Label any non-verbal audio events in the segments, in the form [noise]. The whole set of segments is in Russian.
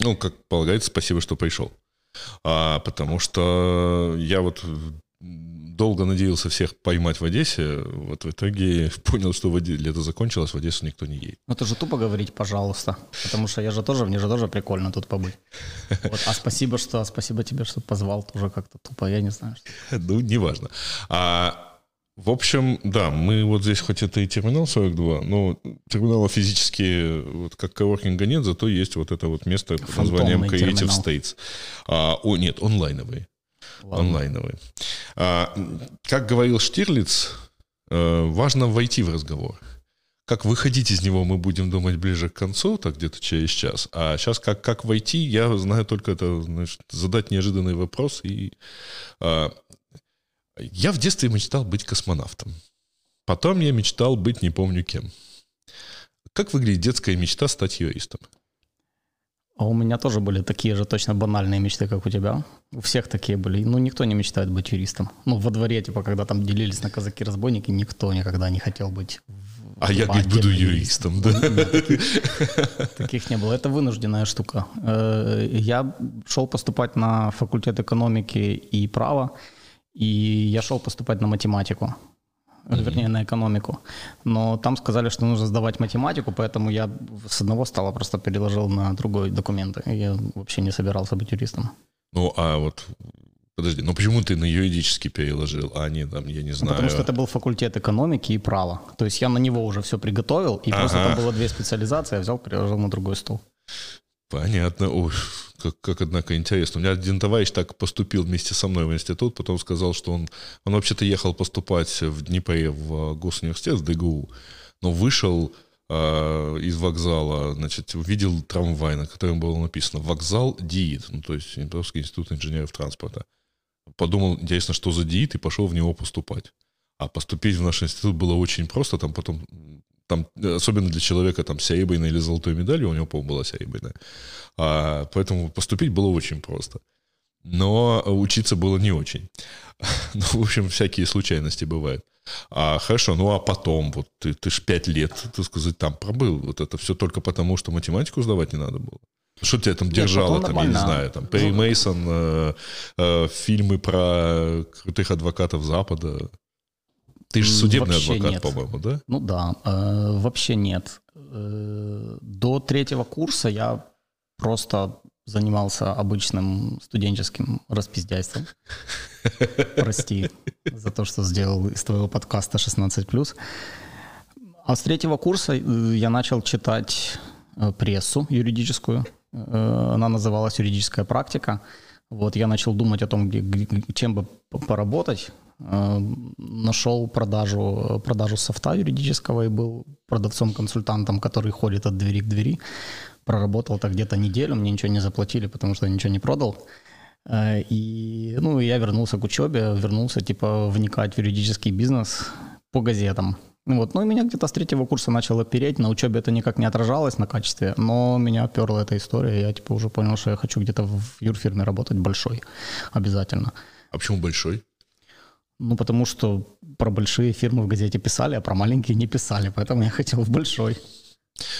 Ну, как полагается, спасибо, что пришел. А, потому что я вот долго надеялся всех поймать в Одессе, вот в итоге [laughs] понял, что в Оде... лето закончилось, в Одессу никто не едет. Ну, это же тупо говорить, пожалуйста, потому что я же тоже, мне же тоже прикольно тут побыть. [laughs] Вот. А спасибо, что, спасибо тебе, что позвал, тоже как-то тупо, я не знаю. Что... Ну, неважно. А, в общем, да, мы вот здесь, хоть это и терминал 42, но терминала физически, вот как коворкинга нет, зато есть вот это вот место под названием Creative терминал. States. А, о, нет, онлайновый. Ладно. онлайновые. А, как говорил Штирлиц, э, важно войти в разговор. Как выходить из него, мы будем думать ближе к концу, так где-то через час. А сейчас как, как войти, я знаю только это, значит, задать неожиданный вопрос. И, а, я в детстве мечтал быть космонавтом. Потом я мечтал быть не помню кем. Как выглядит детская мечта стать юристом? А у меня тоже были такие же точно банальные мечты, как у тебя. У всех такие были. Ну, никто не мечтает быть юристом. Ну, во дворе, типа, когда там делились на казаки-разбойники, никто никогда не хотел быть а я, говорит, буду юристом, да? Таких, не было. Это вынужденная штука. Э, я шел поступать на факультет экономики и права, и я шел поступать на математику mm-hmm. вернее, на экономику. Но там сказали, что нужно сдавать математику, поэтому я с одного стола просто переложил на другой документы. Я вообще не собирался быть юристом. Ну, а вот Подожди, ну почему ты на юридический переложил, а не там, я не знаю... потому что это был факультет экономики и права. То есть я на него уже все приготовил, и ага. просто там было две специализации, я взял, переложил на другой стол. Понятно. Ой, как, как, однако, интересно. У меня один товарищ так поступил вместе со мной в институт, потом сказал, что он, он вообще-то ехал поступать в Днепре в госуниверситет, в ДГУ, но вышел э, из вокзала, значит, увидел трамвай, на котором было написано «Вокзал ДИИТ», ну, то есть Днепровский институт инженеров транспорта. Подумал, интересно, что за ДИИТ, и пошел в него поступать. А поступить в наш институт было очень просто, там потом там, особенно для человека там серебряной или золотой медалью, у него, по-моему, была серебряная. А, поэтому поступить было очень просто. Но учиться было не очень. [laughs] Ну, в общем, всякие случайности бывают. А, хорошо, ну а потом, вот ты, ты ж пять лет, так сказать, там пробыл. Вот это все только потому, что математику сдавать не надо было. Что тебя там держало, Нет, там, я не знаю, там, Перри Мейсон, э, э, фильмы про крутых адвокатов Запада. Ты же судебный вообще адвокат, нет. по-моему, да? Ну да, э, вообще нет. Э, до третьего курса я просто занимался обычным студенческим распиздяйством. [laughs] Прости за то, что сделал из твоего подкаста 16+. А с третьего курса э, я начал читать э, прессу юридическую. Э, она называлась «Юридическая практика». Вот я начал думать о том, где, чем бы поработать. Э, нашел продажу, продажу софта юридического и был продавцом-консультантом, который ходит от двери к двери. Проработал так где-то неделю, мне ничего не заплатили, потому что я ничего не продал. Э, и ну, я вернулся к учебе, вернулся типа вникать в юридический бизнес по газетам. Вот, ну и меня где-то с третьего курса начало переть, на учебе это никак не отражалось на качестве, но меня перла эта история, я типа уже понял, что я хочу где-то в юрфирме работать большой, обязательно. А почему большой? Ну, потому что про большие фирмы в газете писали, а про маленькие не писали, поэтому я хотел в большой.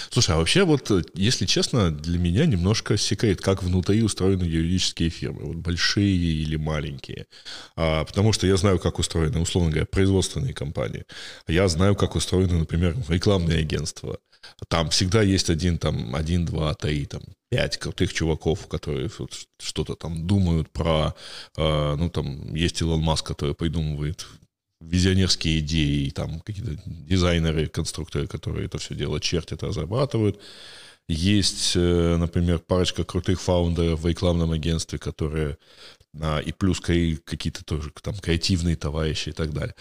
Слушай, а вообще вот, если честно, для меня немножко секрет, как внутри устроены юридические фирмы, вот большие или маленькие. А, потому что я знаю, как устроены, условно говоря, производственные компании. Я знаю, как устроены, например, рекламные агентства. Там всегда есть один, там, один, два, три, там, пять крутых чуваков, которые что-то там думают про, э, ну, там, есть Илон Маск, который придумывает визионерские идеи, там какие-то дизайнеры, конструкторы, которые это все дело чертят, разрабатывают. Есть, э, например, парочка крутых фаундеров в рекламном агентстве, которые а, и плюс какие-то тоже там креативные товарищи и так далее.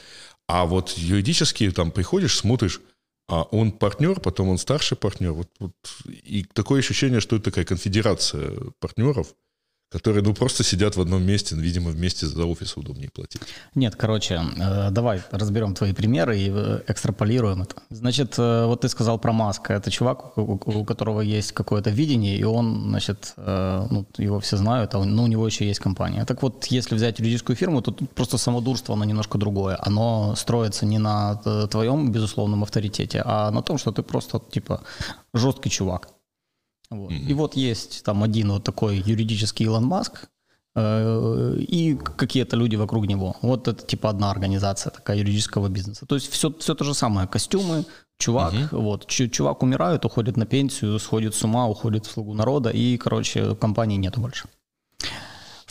А вот юридически там приходишь, смотришь, а он партнер, потом он старший партнер. Вот, вот, и такое ощущение, что это такая конфедерация партнеров – которые, ну, просто сидят в одном месте, видимо, вместе за офис удобнее платить. Нет, короче, э, давай разберем твои примеры и э, экстраполируем это. Значит, э, вот ты сказал про Маска. Это чувак, у которого есть какое-то видение, и он, значит, ну, его все знают, а ну, у него еще есть компания. Так вот, если взять юридическую фирму, то тут просто самодурство, оно немножко другое. Оно строится не на твоем, безусловном авторитете, а на том, что ты просто, типа, жесткий чувак Вот. Mm-hmm. И вот есть там один вот такой юридический Илон Маск, э, и какие-то люди вокруг него. Вот это типа одна организация такая юридического бизнеса. То есть все, все то же самое. Костюмы, чувак, угу. вот, чувак умирает, уходит на пенсию, сходит с ума, уходит в слугу народа, и, короче, компании нету больше.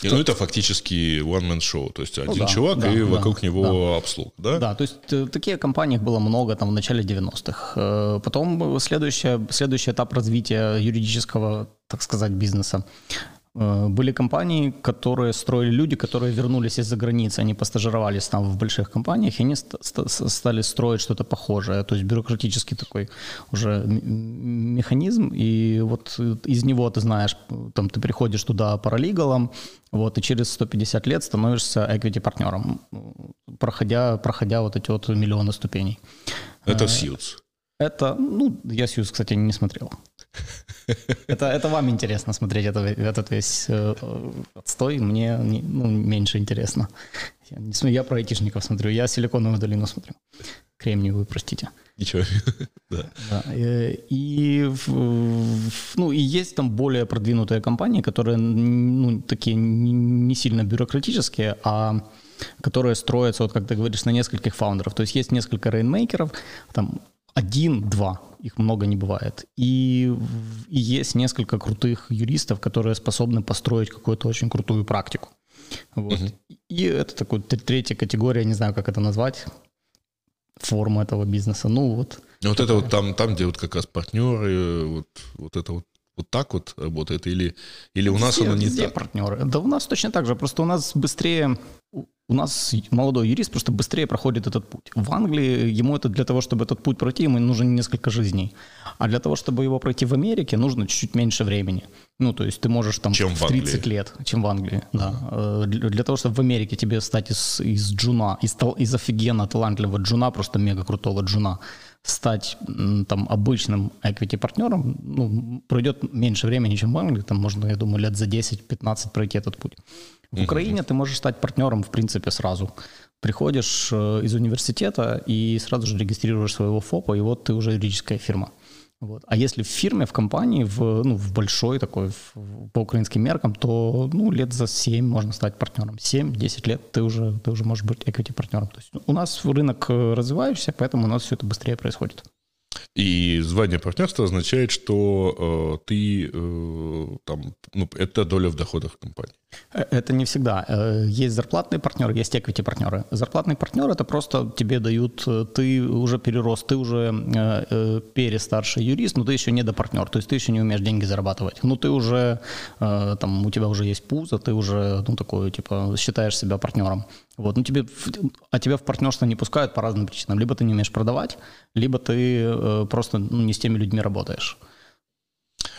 Ну, это фактически one-man show, то есть ну, один да, чувак да, и да, вокруг него да. обслуг, да? Да, то есть э, таких компаний было много там в начале 90-х. Э, потом следующий, следующий этап развития юридического, так сказать, бизнеса были компании, которые строили люди, которые вернулись из-за границы, они постажировались там в больших компаниях, и они стали строить что-то похожее, то есть бюрократический такой уже механизм, и вот из него ты знаешь, там ты приходишь туда паралигалом, вот, и через 150 лет становишься equity партнером, проходя, проходя вот эти вот миллионы ступеней. Это Сьюз. Это, ну, я Сьюз, кстати, не смотрел. Это, это вам интересно смотреть это, этот весь э, отстой, мне не, ну, меньше интересно. Я, не, я про айтишников смотрю, я силиконовую долину смотрю. Кремниевую, простите. Ничего. [laughs] да. да. И, и, ну, и есть там более продвинутые компании, которые ну, такие не сильно бюрократические, а которые строятся, вот как ты говоришь, на нескольких фаундеров. То есть есть несколько рейнмейкеров, там один-два, их много не бывает. И, и есть несколько крутых юристов, которые способны построить какую-то очень крутую практику. Вот. Угу. И это такая третья категория, не знаю, как это назвать, форма этого бизнеса. Ну вот. Вот такая. это вот там, там, где вот как раз партнеры, вот, вот это вот вот так вот работает или, или у нас везде, оно не везде так? партнеры. Да у нас точно так же, просто у нас быстрее у нас молодой юрист просто быстрее проходит этот путь. В Англии ему это для того, чтобы этот путь пройти, ему нужно несколько жизней. А для того, чтобы его пройти в Америке, нужно чуть-чуть меньше времени. Ну, то есть ты можешь там чем в 30 лет, чем в Англии, да. Uh-huh. Для, для того, чтобы в Америке тебе стать из, из джуна, из, из офигенно талантливого джуна, просто мега крутого джуна, стать там обычным equity партнером, ну, пройдет меньше времени, чем в Англии, там можно, я думаю, лет за 10-15 пройти этот путь. В Украине ты можешь стать партнером, в принципе, сразу. Приходишь э, из университета и сразу же регистрируешь своего ФОПа, и вот ты уже юридическая фирма. Вот. А если в фирме, в компании, в, ну, в большой такой, в, по украинским меркам, то ну, лет за 7 можно стать партнером. 7-10 лет ты уже, ты уже можешь быть equity партнером. То есть у нас рынок э, развивающийся, поэтому у нас все это быстрее происходит. И звание партнерства означает, что э, ты э, там, ну, это доля в доходах компании. Э, это не всегда. Э, есть зарплатные партнеры, есть equity партнеры. Зарплатный партнер это просто тебе дают, э, ты уже перерос, ты уже перестарший юрист, но ты еще не до партнер, то есть ты еще не умеешь деньги зарабатывать. Ну ты уже, там, у тебя уже есть пузо, ты уже, ну такой, типа, считаешь себя партнером. Вот, ну тебе, а тебя в партнерство не пускают по разным причинам. Либо ты не умеешь продавать, либо ты просто ну, не с теми людьми работаешь.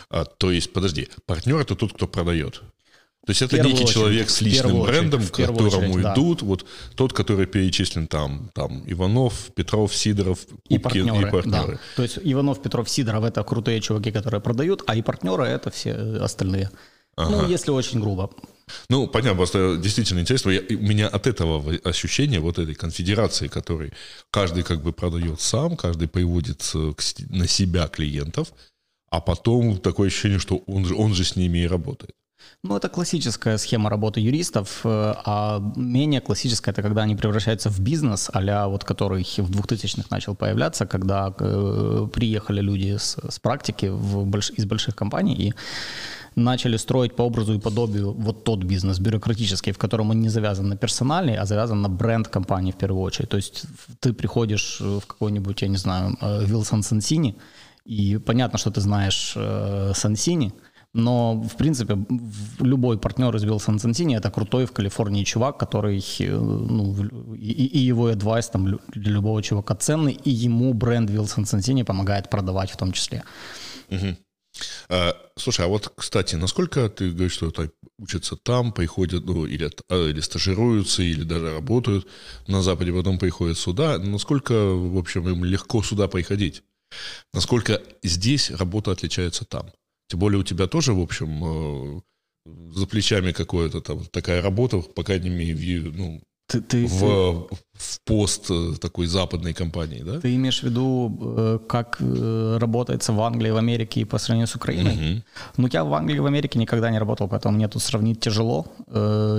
А, то есть, подожди, партнер это тот, кто продает. То есть это некий очередь, человек с личным брендом, к которому очередь, идут, да. вот тот, который перечислен там, там Иванов, Петров, Сидоров, и партнеры, и партнеры. Да. То есть Иванов, Петров, Сидоров это крутые чуваки, которые продают, а и партнеры это все остальные. Ну, ага. Ну, если очень грубо. Ну, понятно, просто действительно интересно. Я, у меня от этого ощущения, вот этой конфедерации, которой каждый как бы продает сам, каждый приводит к, на себя клиентов, а потом такое ощущение, что он же, он же с ними и работает. Ну, это классическая схема работы юристов, э, а менее классическая это когда они превращаются в бизнес, а вот который в 2000-х начал появляться, когда э, приехали люди с, с практики в больш, из больших компаний и начали строить по образу и подобию вот тот бизнес бюрократический, в котором он не завязан на персонале, а завязан на бренд компании в первую очередь. То есть ты приходишь в какой-нибудь, я не знаю, Вилсон Сансини, и понятно, что ты знаешь э, Сансини, но, в принципе, любой партнер из Wilson Sonsini это крутой в Калифорнии чувак, который, э, ну, и, и его адвайс там для любого чувака ценный, и ему бренд Wilson Sonsini помогает продавать в том числе. Угу. А, слушай, а вот, кстати, насколько ты говоришь, что это учатся там, приходят, ну, или, а, или стажируются, или даже работают на Западе, потом приходят сюда, насколько, в общем, им легко сюда приходить? Насколько здесь работа отличается там? Тем более у тебя тоже, в общем, э, за плечами какое-то там такая работа, по крайней мере, ну, Ты, ты, в, ты, в пост э, такой западной компании, да? Ты имеешь в виду, э, как работается в Англии, в Америке по сравнению с Украиной? Мгм. Ну, я в Англии, в Америке никогда не работал, поэтому мне тут сравнить тяжело.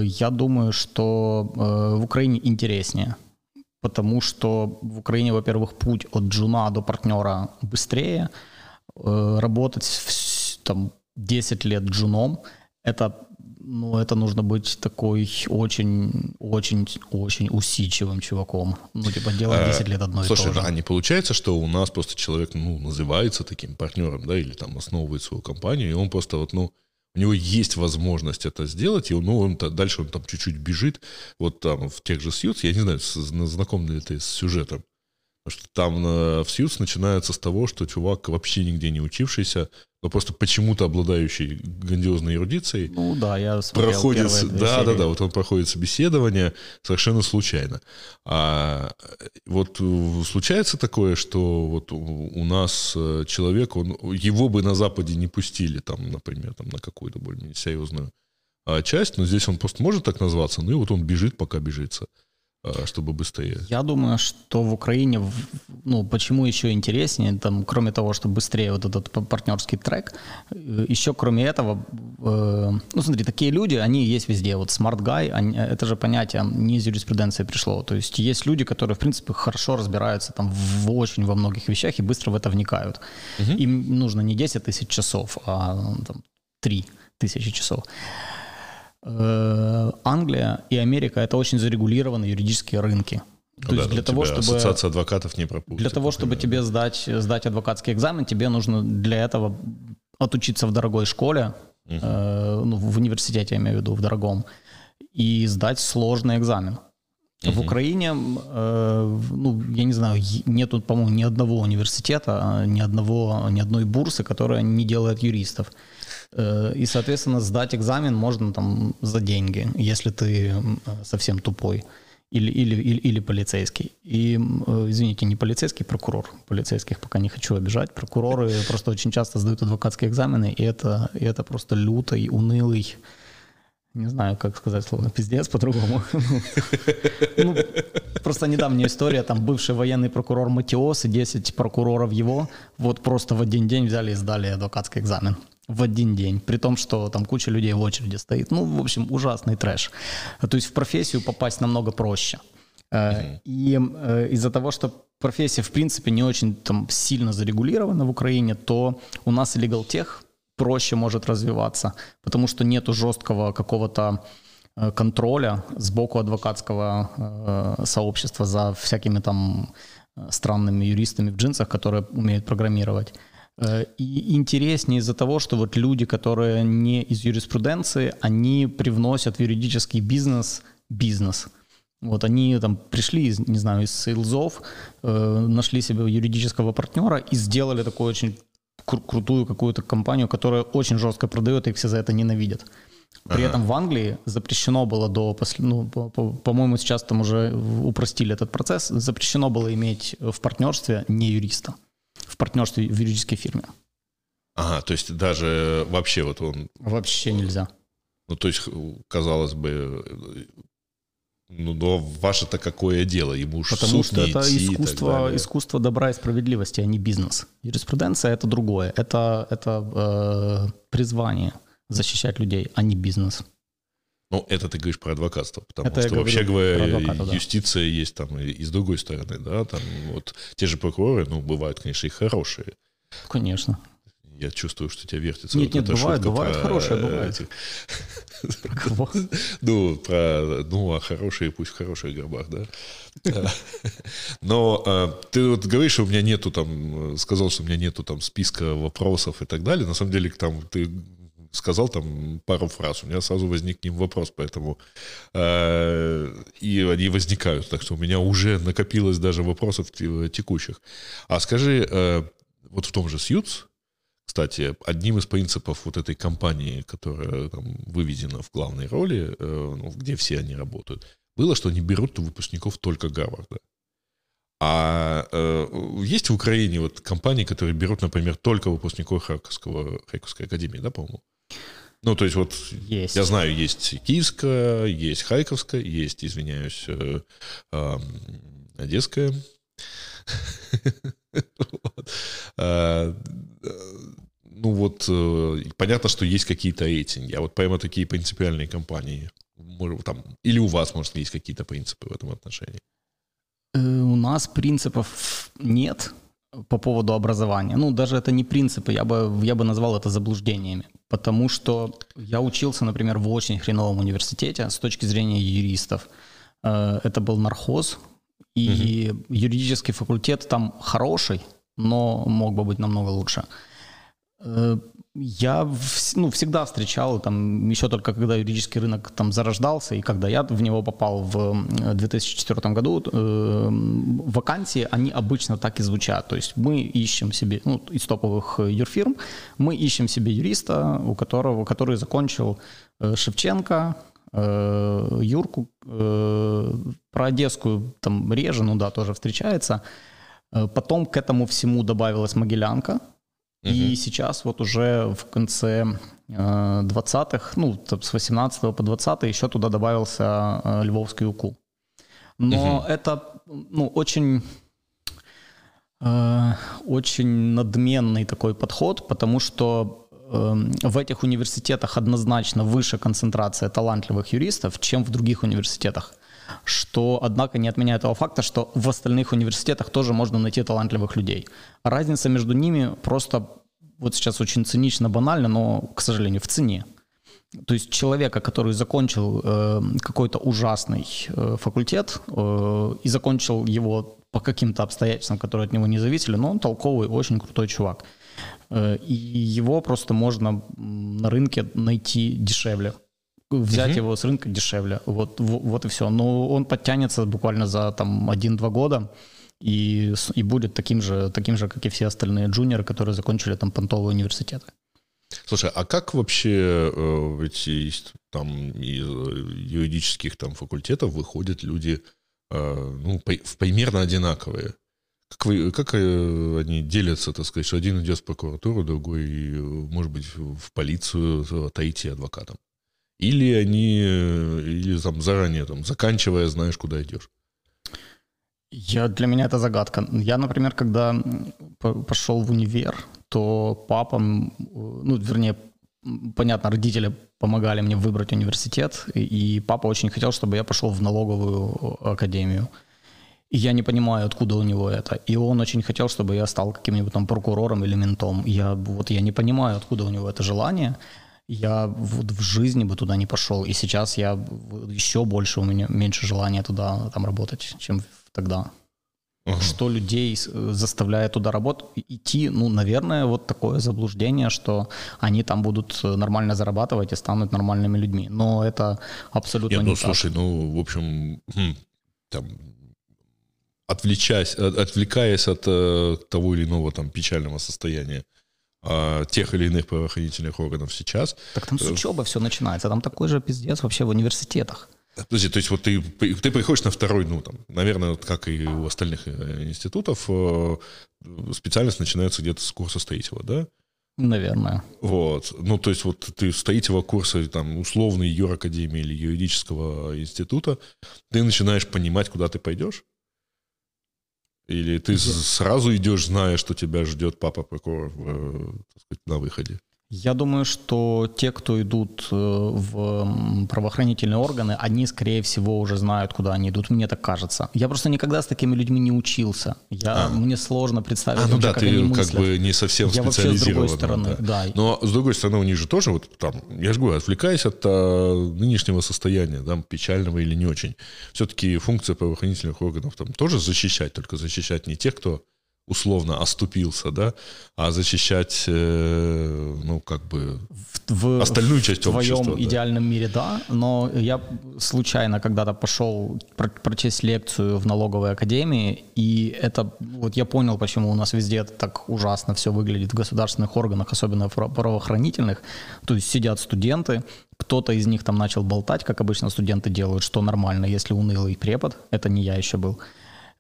Я думаю, что в Украине интереснее, потому что в Украине, во-первых, путь от джуна до партнера быстрее. Работать вс- там 10 лет джуном — это ну, это нужно быть такой очень, очень, очень усидчивым чуваком. Ну, типа, делать 10 лет одно и Слушай, то же. а не получается, что у нас просто человек, ну, называется таким партнером, да, или там основывает свою компанию, и он просто вот, ну, у него есть возможность это сделать, и ну, он дальше он там чуть-чуть бежит, вот там в тех же Suits, я не знаю, знаком ли ты с сюжетом, потому что там э, в Suits начинается с того, что чувак вообще нигде не учившийся, но просто почему-то обладающий грандиозной эрудицией, Ну да, я смотрел проходит, да, да, серии. да, вот он проходит собеседование совершенно случайно. А э, вот э, случается такое, что вот у, у нас э, человек, он, его бы на Западе не пустили, там, например, там, на какую-то более серьезную а, часть, но здесь он просто может так назваться, ну и вот он бежит, пока бежится, чтобы быстрее. Я думаю, что в Украине, ну, почему еще интереснее, там, кроме того, что быстрее вот этот партнерский трек, э, еще кроме этого, э, ну, смотри, такие люди, они есть везде. Вот smart guy, они- это же понятие не из юриспруденции пришло. То есть есть люди, которые, в принципе, хорошо разбираются там в очень во многих вещах и быстро в это вникают. Им нужно не 10 тысяч часов, а там, 3 тысячи часов. Э, Англия и Америка это очень зарегулированные юридические рынки. Ну То да, есть для того, чтобы Ассоциация адвокатов не пропустит. для того, чтобы тебе сдать, сдать адвокатский экзамен, тебе нужно для этого отучиться в дорогой школе, э, ну, в университете, я имею в виду, в дорогом, и сдать сложный экзамен. В Украине, э, ну, я не знаю, нету, по-моему, ни одного университета, а, ни одного, ни одной бурсы, которая не делает юристов. Э, И, соответственно, сдать экзамен можно там за деньги, если ты э, совсем тупой или, или, или, или полицейский. И, э, извините, не полицейский, прокурор. Полицейских пока не хочу обижать. Прокуроры [laughs] просто очень часто сдают адвокатские экзамены, и это, и это просто лютый, унылый, не знаю, как сказать слово [laughs] пиздец по-другому. [laughs] Ну, просто недавняя история, там бывший военный прокурор Матиос и 10 прокуроров его вот просто в один день взяли и сдали адвокатский экзамен. В один день. При том, что там куча людей в очереди стоит. Ну, в общем, ужасный трэш. То есть в профессию попасть намного проще. Э, И э, из-за того, что профессия, в принципе, не очень там сильно зарегулирована в Украине, то у нас illegal тех проще может развиваться, потому что нету жесткого какого-то э, контроля сбоку адвокатского сообщества за всякими там странными юристами в джинсах, которые умеют программировать. Э, И интереснее из-за того, что вот люди, которые не из юриспруденции, они привносят в юридический бизнес бизнес. Вот они там пришли, из, не знаю, из сейлзов, э, нашли себе юридического партнера и сделали такую очень кру- крутую какую-то компанию, которая очень жестко продает, и их все за это ненавидят. При этом в Англии запрещено было до, ну, по- по- по-моему, сейчас там уже упростили этот процесс, запрещено было иметь в партнерстве не юриста, партнерстве в юридической фирме. Ага, то есть даже вообще вот он Вообще нельзя. Ну, то есть, казалось бы, ну, но ваше-то какое дело? Ему уж Потому суд что это идти искусство, искусство добра и справедливости, а не бизнес. Юриспруденция это другое. Это, это э, призвание защищать людей, а не бизнес. Ну, это ты говоришь про адвокатство, потому Это что, вообще говоря, адвоката, да. юстиция есть там и, и с другой стороны, да, там вот те же прокуроры, ну, бывают, конечно, и хорошие. Конечно. Я чувствую, что тебя вертится. Нет, нет, эта бывают, шутка бывают про хорошие, кого? [laughs] Ну, про, ну, а хорошие пусть в хороших гробах, да. Э, [laughs] Но э, ты вот говоришь, что у меня нету там, сказал, что у меня нету там списка вопросов и так далее. На самом деле, там ты сказал там пару фраз, у меня сразу возник к ним вопрос, поэтому э, и они возникают, так что у меня уже накопилось даже вопросов те- текущих. А скажи, э, вот в том же Сьюз, кстати, одним из принципов вот этой компании, которая там выведена в главной роли, э, ну, где все они работают, было, что они берут выпускников только Гарварда. А э, есть в Украине вот компании, которые берут, например, только выпускников Харьковского, Харьковской академии, да, по-моему? Ну, то есть вот Есть. я знаю, есть Киевская, есть Харьковская, есть, извиняюсь, э, э, Одесская. А, Ну вот, э, понятно, что есть какие-то рейтинги, а вот прямо такие принципиальные компании, там, или у вас, может, есть какие-то принципы в этом отношении? Э, У нас принципов нет по поводу образования. Ну, даже это не принципы, я бы, я бы назвал это заблуждениями. Потому что я учился, например, в очень хреновом университете с точки зрения юристов. Э, Это был нархоз, и юридический факультет там хороший, но мог бы быть намного лучше. Э, Я ну, всегда встречал, там, еще только когда юридический рынок там зарождался, и когда я в него попал в э, 2004 году, э, вакансии, они обычно так и звучат. То есть мы ищем себе, ну, из топовых э, юрфирм, мы ищем себе юриста, у которого, который закончил э, Шевченко, э, Юрку, э, про Одесскую там реже, ну да, тоже встречается. Э, Потом к этому всему добавилась Могилянка, и сейчас вот уже в конце э, 20-х, ну, там, с 18 по 20 еще туда добавился э, Львовский УКУ. Но это, ну, очень, э, очень надменный такой подход, потому что э, в этих университетах однозначно выше концентрация талантливых юристов, чем в других университетах. Что, однако, не отменяет того факта, что в остальных университетах тоже можно найти талантливых людей. Разница между ними просто, вот сейчас очень цинично, банально, но, к сожалению, в цене. То есть человека, который закончил э, какой-то ужасный э, факультет э, и закончил его по каким-то обстоятельствам, которые от него не зависели, но он толковый, очень крутой чувак. Э, и его просто можно на рынке найти дешевле. Взять его с рынка дешевле. Вот, вот и все. Но он подтянется буквально за там, 1-2 года и, и будет таким же, таким же, как и все остальные джуниоры, которые закончили там понтовые университеты. Слушай, а как вообще э, из, там из э, юридических там факультетов выходят люди, э, ну, по- в- примерно одинаковые? Как, вы, как э, они делятся, так сказать, что один идет в прокуратуру, другой, э, может быть, в полицию отойти адвокатом? Или они, э, или там заранее, там, заканчивая, знаешь, куда идешь? Я, для меня это загадка. Я, например, когда пошел в универ, то папа, м, ну, вернее, понятно, родители помогали мне выбрать университет, и папа очень хотел, чтобы я пошел в налоговую академию. И я не понимаю, откуда у него это. И он очень хотел, чтобы я стал каким-нибудь там прокурором или ментом. Я, вот я не понимаю, откуда у него это желание. Я вот в жизни бы туда не пошел. И сейчас я еще больше у меня меньше желания туда там работать, чем тогда. Ага. Что людей э, заставляет туда работать, идти, ну, наверное, вот такое заблуждение, что они там будут э, нормально зарабатывать и станут нормальными людьми. Но это абсолютно Нет, не ну, так. слушай, ну, в общем, хм, там, отвлечаясь, от- отвлекаясь от э, того или иного там печального состояния тех или иных правоохранительных органов сейчас, Так там с учебы все начинается, там такой же пиздец вообще в университетах. Подожди, то есть вот ты, ты приходишь на второй, ну, там, наверное, вот как и у остальных э, институтов, э, специальность начинается где-то с курса строителя, да? Наверное. Вот. Ну, то есть вот ты с третьего курса, там, условной юракадемии или юридического института, ты начинаешь понимать, куда ты пойдешь? Или ты с- сразу идешь, зная, что тебя ждет папа прокурор э, сказать, на выходе? Я думаю, что те, кто идут э, в правоохранительные органы, они, скорее всего, уже знают, куда они идут. Мне так кажется. Я просто никогда с такими людьми не учился. Я, Мне сложно представить, А, ну вообще, да, как они ты как мыслят. бы не совсем Я вообще с другой стороны, да. Но с другой стороны, у них же тоже вот там, я же говорю, отвлекаясь от а, нынешнего состояния, там, печального или не очень, все-таки функция правоохранительных органов там тоже защищать, только защищать не тех, кто условно оступился, да, а защищать, э, ну, как бы, В, в- остальную часть в твоем общества, да. идеальном мире, да, но я случайно когда-то пошел про- прочесть лекцию в налоговой академии, и это, вот я понял, почему у нас везде так ужасно все выглядит в государственных органах, особенно в право- правоохранительных, то есть сидят студенты, кто-то из них там начал болтать, как обычно студенты делают, что нормально, если унылый препод, это не я еще был,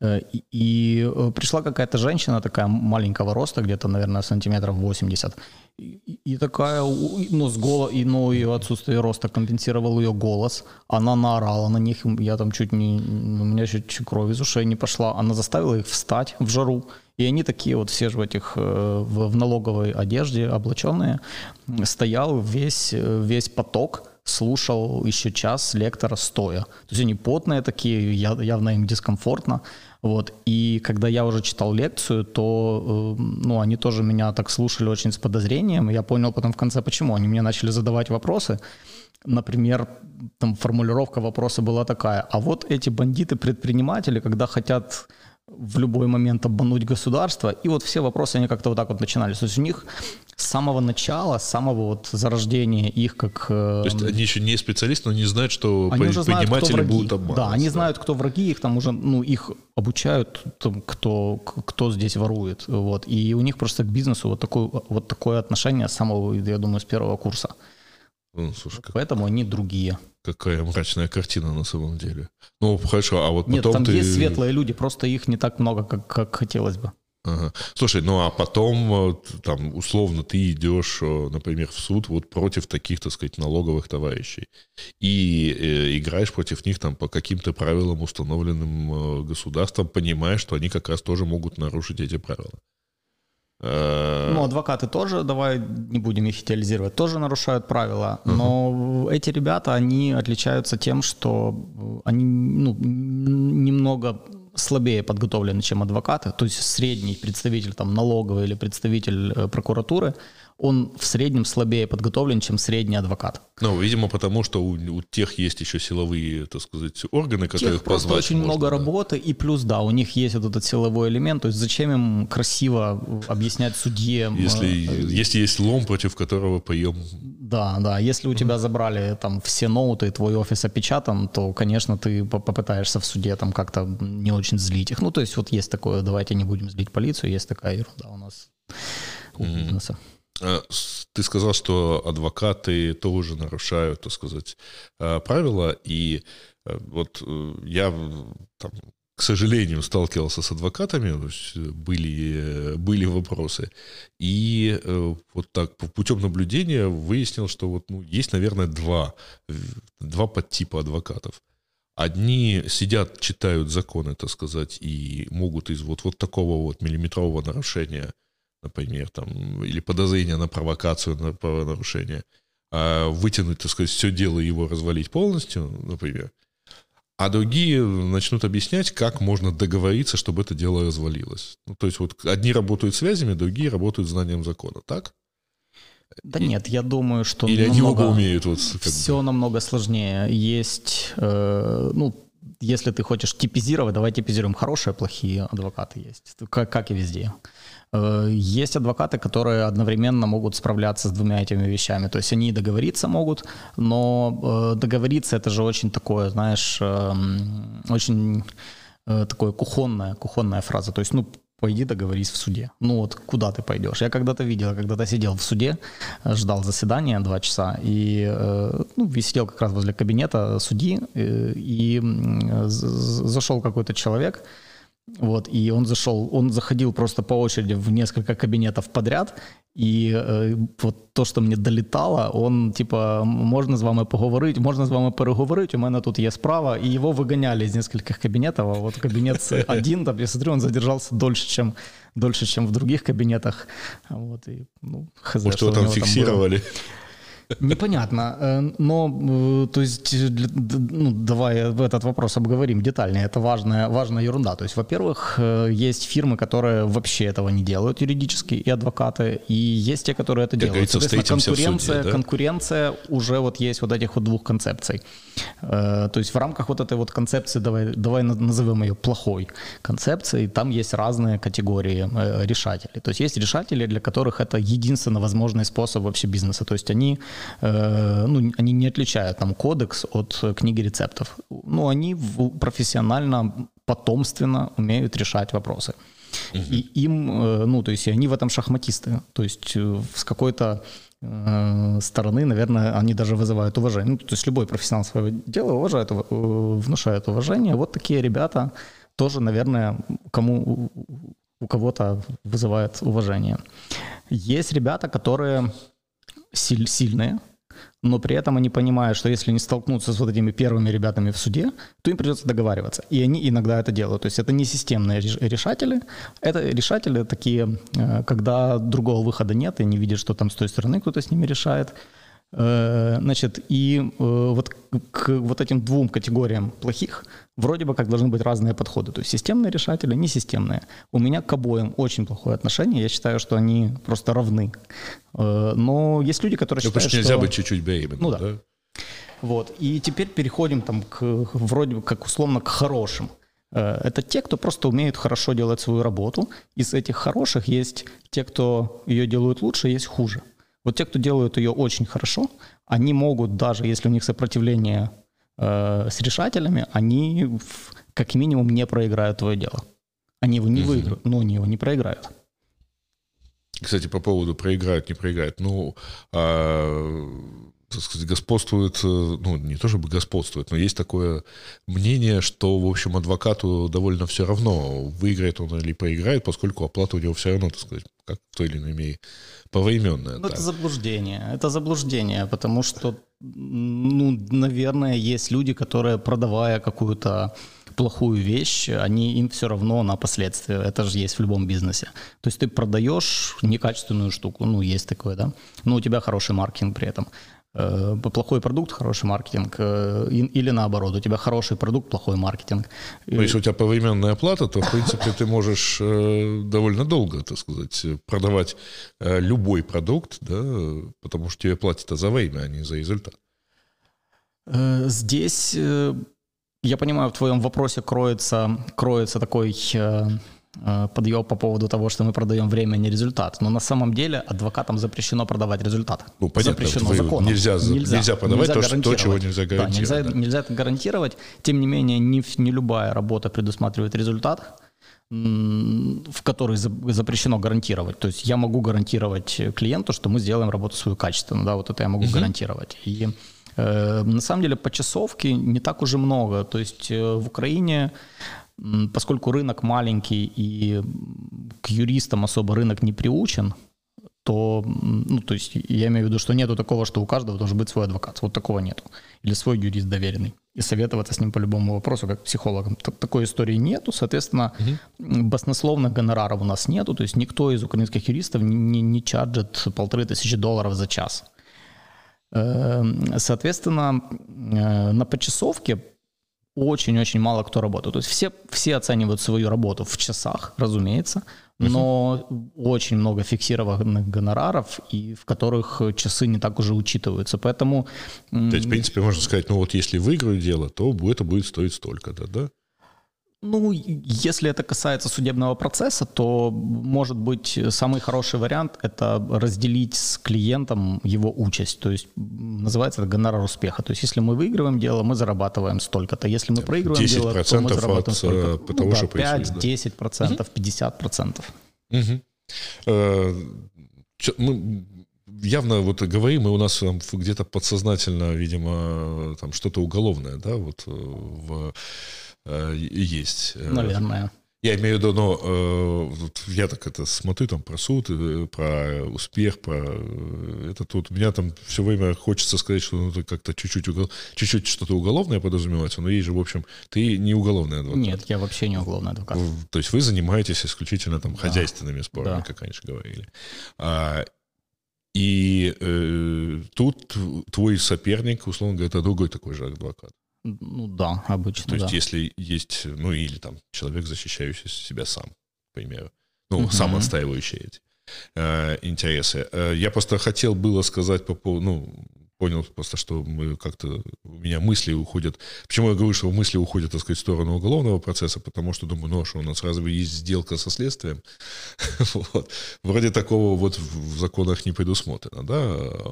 и, и э, пришла какая-то женщина такая маленького роста, где-то, наверное, сантиметров 80. И, такая, ну, с голо, и, ну, ее отсутствие роста компенсировал ее голос. Она наорала на них, я там чуть не, у меня чуть кровь из ушей не пошла. Она заставила их встать в жару. И они такие вот все же в этих, э, в налоговой одежде облаченные. Стоял весь, весь поток слушал еще час лектора стоя. То есть они потные такие, явно им дискомфортно. Вот. И когда я уже читал лекцию, то э, ну, они тоже меня так слушали очень с подозрением. Я понял потом в конце, почему. Они мне начали задавать вопросы. Например, там формулировка вопроса была такая, а вот эти бандиты-предприниматели, когда хотят в любой момент обмануть государство, и вот все вопросы, они как-то вот так вот начинались. То есть у них с самого начала, с самого вот зарождения их как... То есть они еще не специалисты, но не знают, что они уже знают, кто будут обманывать. Да, они знают, кто враги, их там уже, ну, их обучают, там, кто, кто здесь ворует, вот. И у них просто к бизнесу вот такое, вот такое отношение с самого, я думаю, с первого курса. Ну, слушай, как... Поэтому они другие. Какая мрачная картина на самом деле. Ну, хорошо, а вот Нет, потом там ты... есть светлые люди, просто их не так много, как, как хотелось бы. Ага. Слушай, ну а потом, там, условно, ты идешь, э, например, в суд вот против таких, так сказать, налоговых товарищей и э, играешь против них там по каким-то правилам, установленным э, государством, понимая, что они как раз тоже могут нарушить эти правила. Э, ну, адвокаты тоже, давай не будем их идеализировать, тоже нарушают правила, но uh-huh. эти ребята, они отличаются тем, что они ну, немного слабее подготовлены, чем адвокаты, то есть средний представитель там, налоговой или представитель э, прокуратуры, он в среднем слабее подготовлен, чем средний адвокат. Ну, видимо, потому что у, у тех есть еще силовые, так сказать, органы, которых тех просто очень можно, много да. работы, и плюс, да, у них есть вот этот силовой элемент, то есть зачем им красиво объяснять судье... Если, э, если есть лом, против которого поем... Да, да, если у тебя забрали там все ноуты, и твой офис опечатан, то, конечно, ты попытаешься в суде там как-то не очень злить их. Ну, то есть вот есть такое, давайте не будем злить полицию, есть такая ерунда у нас у бизнеса. А, ты сказал, что адвокаты тоже нарушают, так сказать, а, правила, и а, вот э, я там, к сожалению, сталкивался с адвокатами, были, были вопросы. И э, вот так путем наблюдения выяснил, что вот, ну, есть, наверное, два, два подтипа адвокатов. Одни сидят, читают законы, так сказать, и могут из вот, вот такого вот миллиметрового нарушения например, там, или подозрение на провокацию, на правонарушение, а вытянуть, так сказать, все дело и его развалить полностью, например, а другие начнут объяснять, как можно договориться, чтобы это дело развалилось. Ну, то есть вот одни работают связями, другие работают знанием закона, так? Да нет, я думаю, что Или намного, они умеют вот... Все бы. намного сложнее. Есть, э, ну, если ты хочешь типизировать, давай типизируем. Хорошие, плохие адвокаты есть, как, как и везде. Э, есть адвокаты, которые одновременно могут справляться с двумя этими вещами. То есть они договориться могут, но э, договориться это же очень такое, знаешь, эм, очень э, такое кухонная, кухонная фраза. То есть, ну, пойди договорись в суде. Ну вот куда ты пойдешь? Я когда-то видел, когда-то сидел в суде, ждал заседания два часа, и ну, сидел как раз возле кабинета судьи, и зашел какой-то человек, вот, и он зашел, он заходил просто по очереди в несколько кабинетов подряд, и э, вот то, что мне долетало, он типа, можна з вами поговорити, можна з вами переговорити, у мене тут є справа, и его выгоняли из нескольких кабинетов, а вот кабинет [laughs] один, там, я смотрю, он задержался дольше, чем, дольше, чем в других кабинетах, вот, и, ну, хз, Может, его там фиксировали? Там Непонятно, э, но э, то есть, ну, давай этот вопрос обговорим детальнее. Это важная, важная ерунда. То есть, во-первых, э, есть фирмы, которые вообще этого не делают юридически, и адвокаты, и есть те, которые это делают. Соответственно, конкуренция, суде, да? конкуренция уже вот есть вот этих вот двух концепций. То есть в рамках вот этой вот концепции, давай, давай назовем ее плохой концепцией, там есть разные категории решателей. То есть есть решатели, для которых это единственно возможный способ вообще бизнеса. То есть они Э, ну, они не отличают там кодекс от книги рецептов. Ну, они профессионально, потомственно умеют решать вопросы. Угу. И им, э, ну, то есть они в этом шахматисты. То есть э, с какой-то стороны, наверное, они даже вызывают уважение. Ну, то есть любой профессионал своего дела уважает, внушает уважение. Вот такие ребята, тоже, наверное, кому у кого-то вызывает уважение. Есть ребята, которые силь, сильные, но при этом они понимают, что если не столкнуться с вот этими первыми ребятами в суде, то им придется договариваться. И они иногда это делают. То есть это не системные решатели, это решатели такие, э, когда другого выхода нет, и не видят, что там с той стороны кто-то с ними решает. Э, значит, и э, вот к вот этим двум категориям плохих вроде бы как должны быть разные подходы. То есть системные решатели, не системные. У меня к обоим очень плохое отношение. Я считаю, что они просто равны. Э, но есть люди, которые ну, считают, что... нельзя быть чуть-чуть беременным, ну, да. да? Вот. И теперь переходим там к вроде бы как условно к хорошим. Это те, кто просто умеет хорошо делать свою работу. Из этих хороших есть те, кто ее делают лучше, есть хуже. Вот те, кто делают ее очень хорошо, они могут, даже если у них сопротивление э, с решателями, они как минимум не проиграют твое дело. Они его не выиграют, но они его не проиграют. Кстати, по поводу проиграют, не проиграют. Ну, а, так сказать, господствует, э, ну, не то чтобы господствует, но есть такое мнение, что, в общем, адвокату довольно все равно, выиграет он или проиграет, поскольку оплата у него все равно, так сказать, как в той или иной мере повременная. Ну, это заблуждение. Это заблуждение, потому что, ну, наверное, есть люди, которые, продавая какую-то плохую вещь, они им все равно на последствия. Это же есть в любом бизнесе. То есть ты продаешь некачественную штуку, ну, есть такое, да, но у тебя хороший маркетинг при этом. Э, плохой продукт, хороший маркетинг, э, или наоборот, у тебя хороший продукт, плохой маркетинг. Ну, если у тебя повременная оплата, то, в принципе, ты можешь э, довольно долго, так сказать, продавать любой продукт, да, потому что тебе платят за время, а не за результат. Здесь, я понимаю, в твоем вопросе кроется, кроется такой Э, подъем по поводу того, что мы продаем время, а не результат. Но на самом деле адвокатам запрещено продавать результат. Ну, понятно, запрещено законом. Нельзя, нельзя, нельзя продавать нельзя то, то, чего нельзя гарантировать. Да, нельзя, да. нельзя это гарантировать. Тем не менее, не, не любая работа предусматривает результат в который запрещено гарантировать. То есть я могу гарантировать клиенту, что мы сделаем работу свою качественно, да, вот это я могу угу. гарантировать. И э, на самом деле почасовки не так уже много. То есть э, в Украине поскольку рынок маленький и к юристам особо рынок не приучен, то, ну, то есть я имею в виду, что нету такого, что у каждого должен быть свой адвокат. Вот такого нету. Или свой юрист доверенный. И советоваться с ним по любому вопросу, как психологом. Такой истории нету. Соответственно, угу. баснословных гонораров у нас нету. То есть никто из украинских юристов не, не, не чарджит полторы тысячи долларов за час. Эм, соответственно, э, на почасовке очень-очень мало кто работает. То есть все, все оценивают свою работу в часах, разумеется, но очень много фиксированных гонораров, и в которых часы не так уже учитываются. Поэтому... То есть, в принципе, можно сказать, ну вот если выиграю дело, то это будет стоить столько-то, да? Ну, если это касается судебного процесса, то, может быть, самый хороший вариант – это разделить с клиентом его участь. То есть называется это гонорар успеха. То есть если мы выигрываем дело, мы зарабатываем столько-то. Если мы проигрываем дело, то мы зарабатываем от столько-то. Того, ну, да, 5, 10 процентов, 50 процентов. Угу. Мы явно вот говорим, и у нас где-то подсознательно, видимо, там что-то уголовное, да, вот э, в э, есть. Э, Наверное. Я имею в виду, но э, я так это смотрю там про суд, э, про успех, про э, это тут. Меня там все время хочется сказать, что ну, как-то чуть-чуть, угол, чуть-чуть что-то уголовное подразумевается, но есть же, в общем, ты не уголовный адвокат. Нет, я вообще не уголовный адвокат. То есть вы занимаетесь исключительно там да. хозяйственными спорами, да. как раньше говорили. А, и э, тут твой соперник, условно говоря, это другой такой же адвокат. Ну да, обычно. То есть, да. если есть, ну или там человек, защищающий себя сам, к примеру, ну, угу. сам отстаивающий эти э, интересы. Э, я просто хотел было сказать по поводу, ну, понял просто, что мы как-то у меня мысли уходят. Почему я говорю, что мысли уходят, так сказать, в сторону уголовного процесса? Потому что думаю, ну а что у нас разве есть сделка со следствием? [laughs] вот. Вроде такого вот в законах не предусмотрено, да,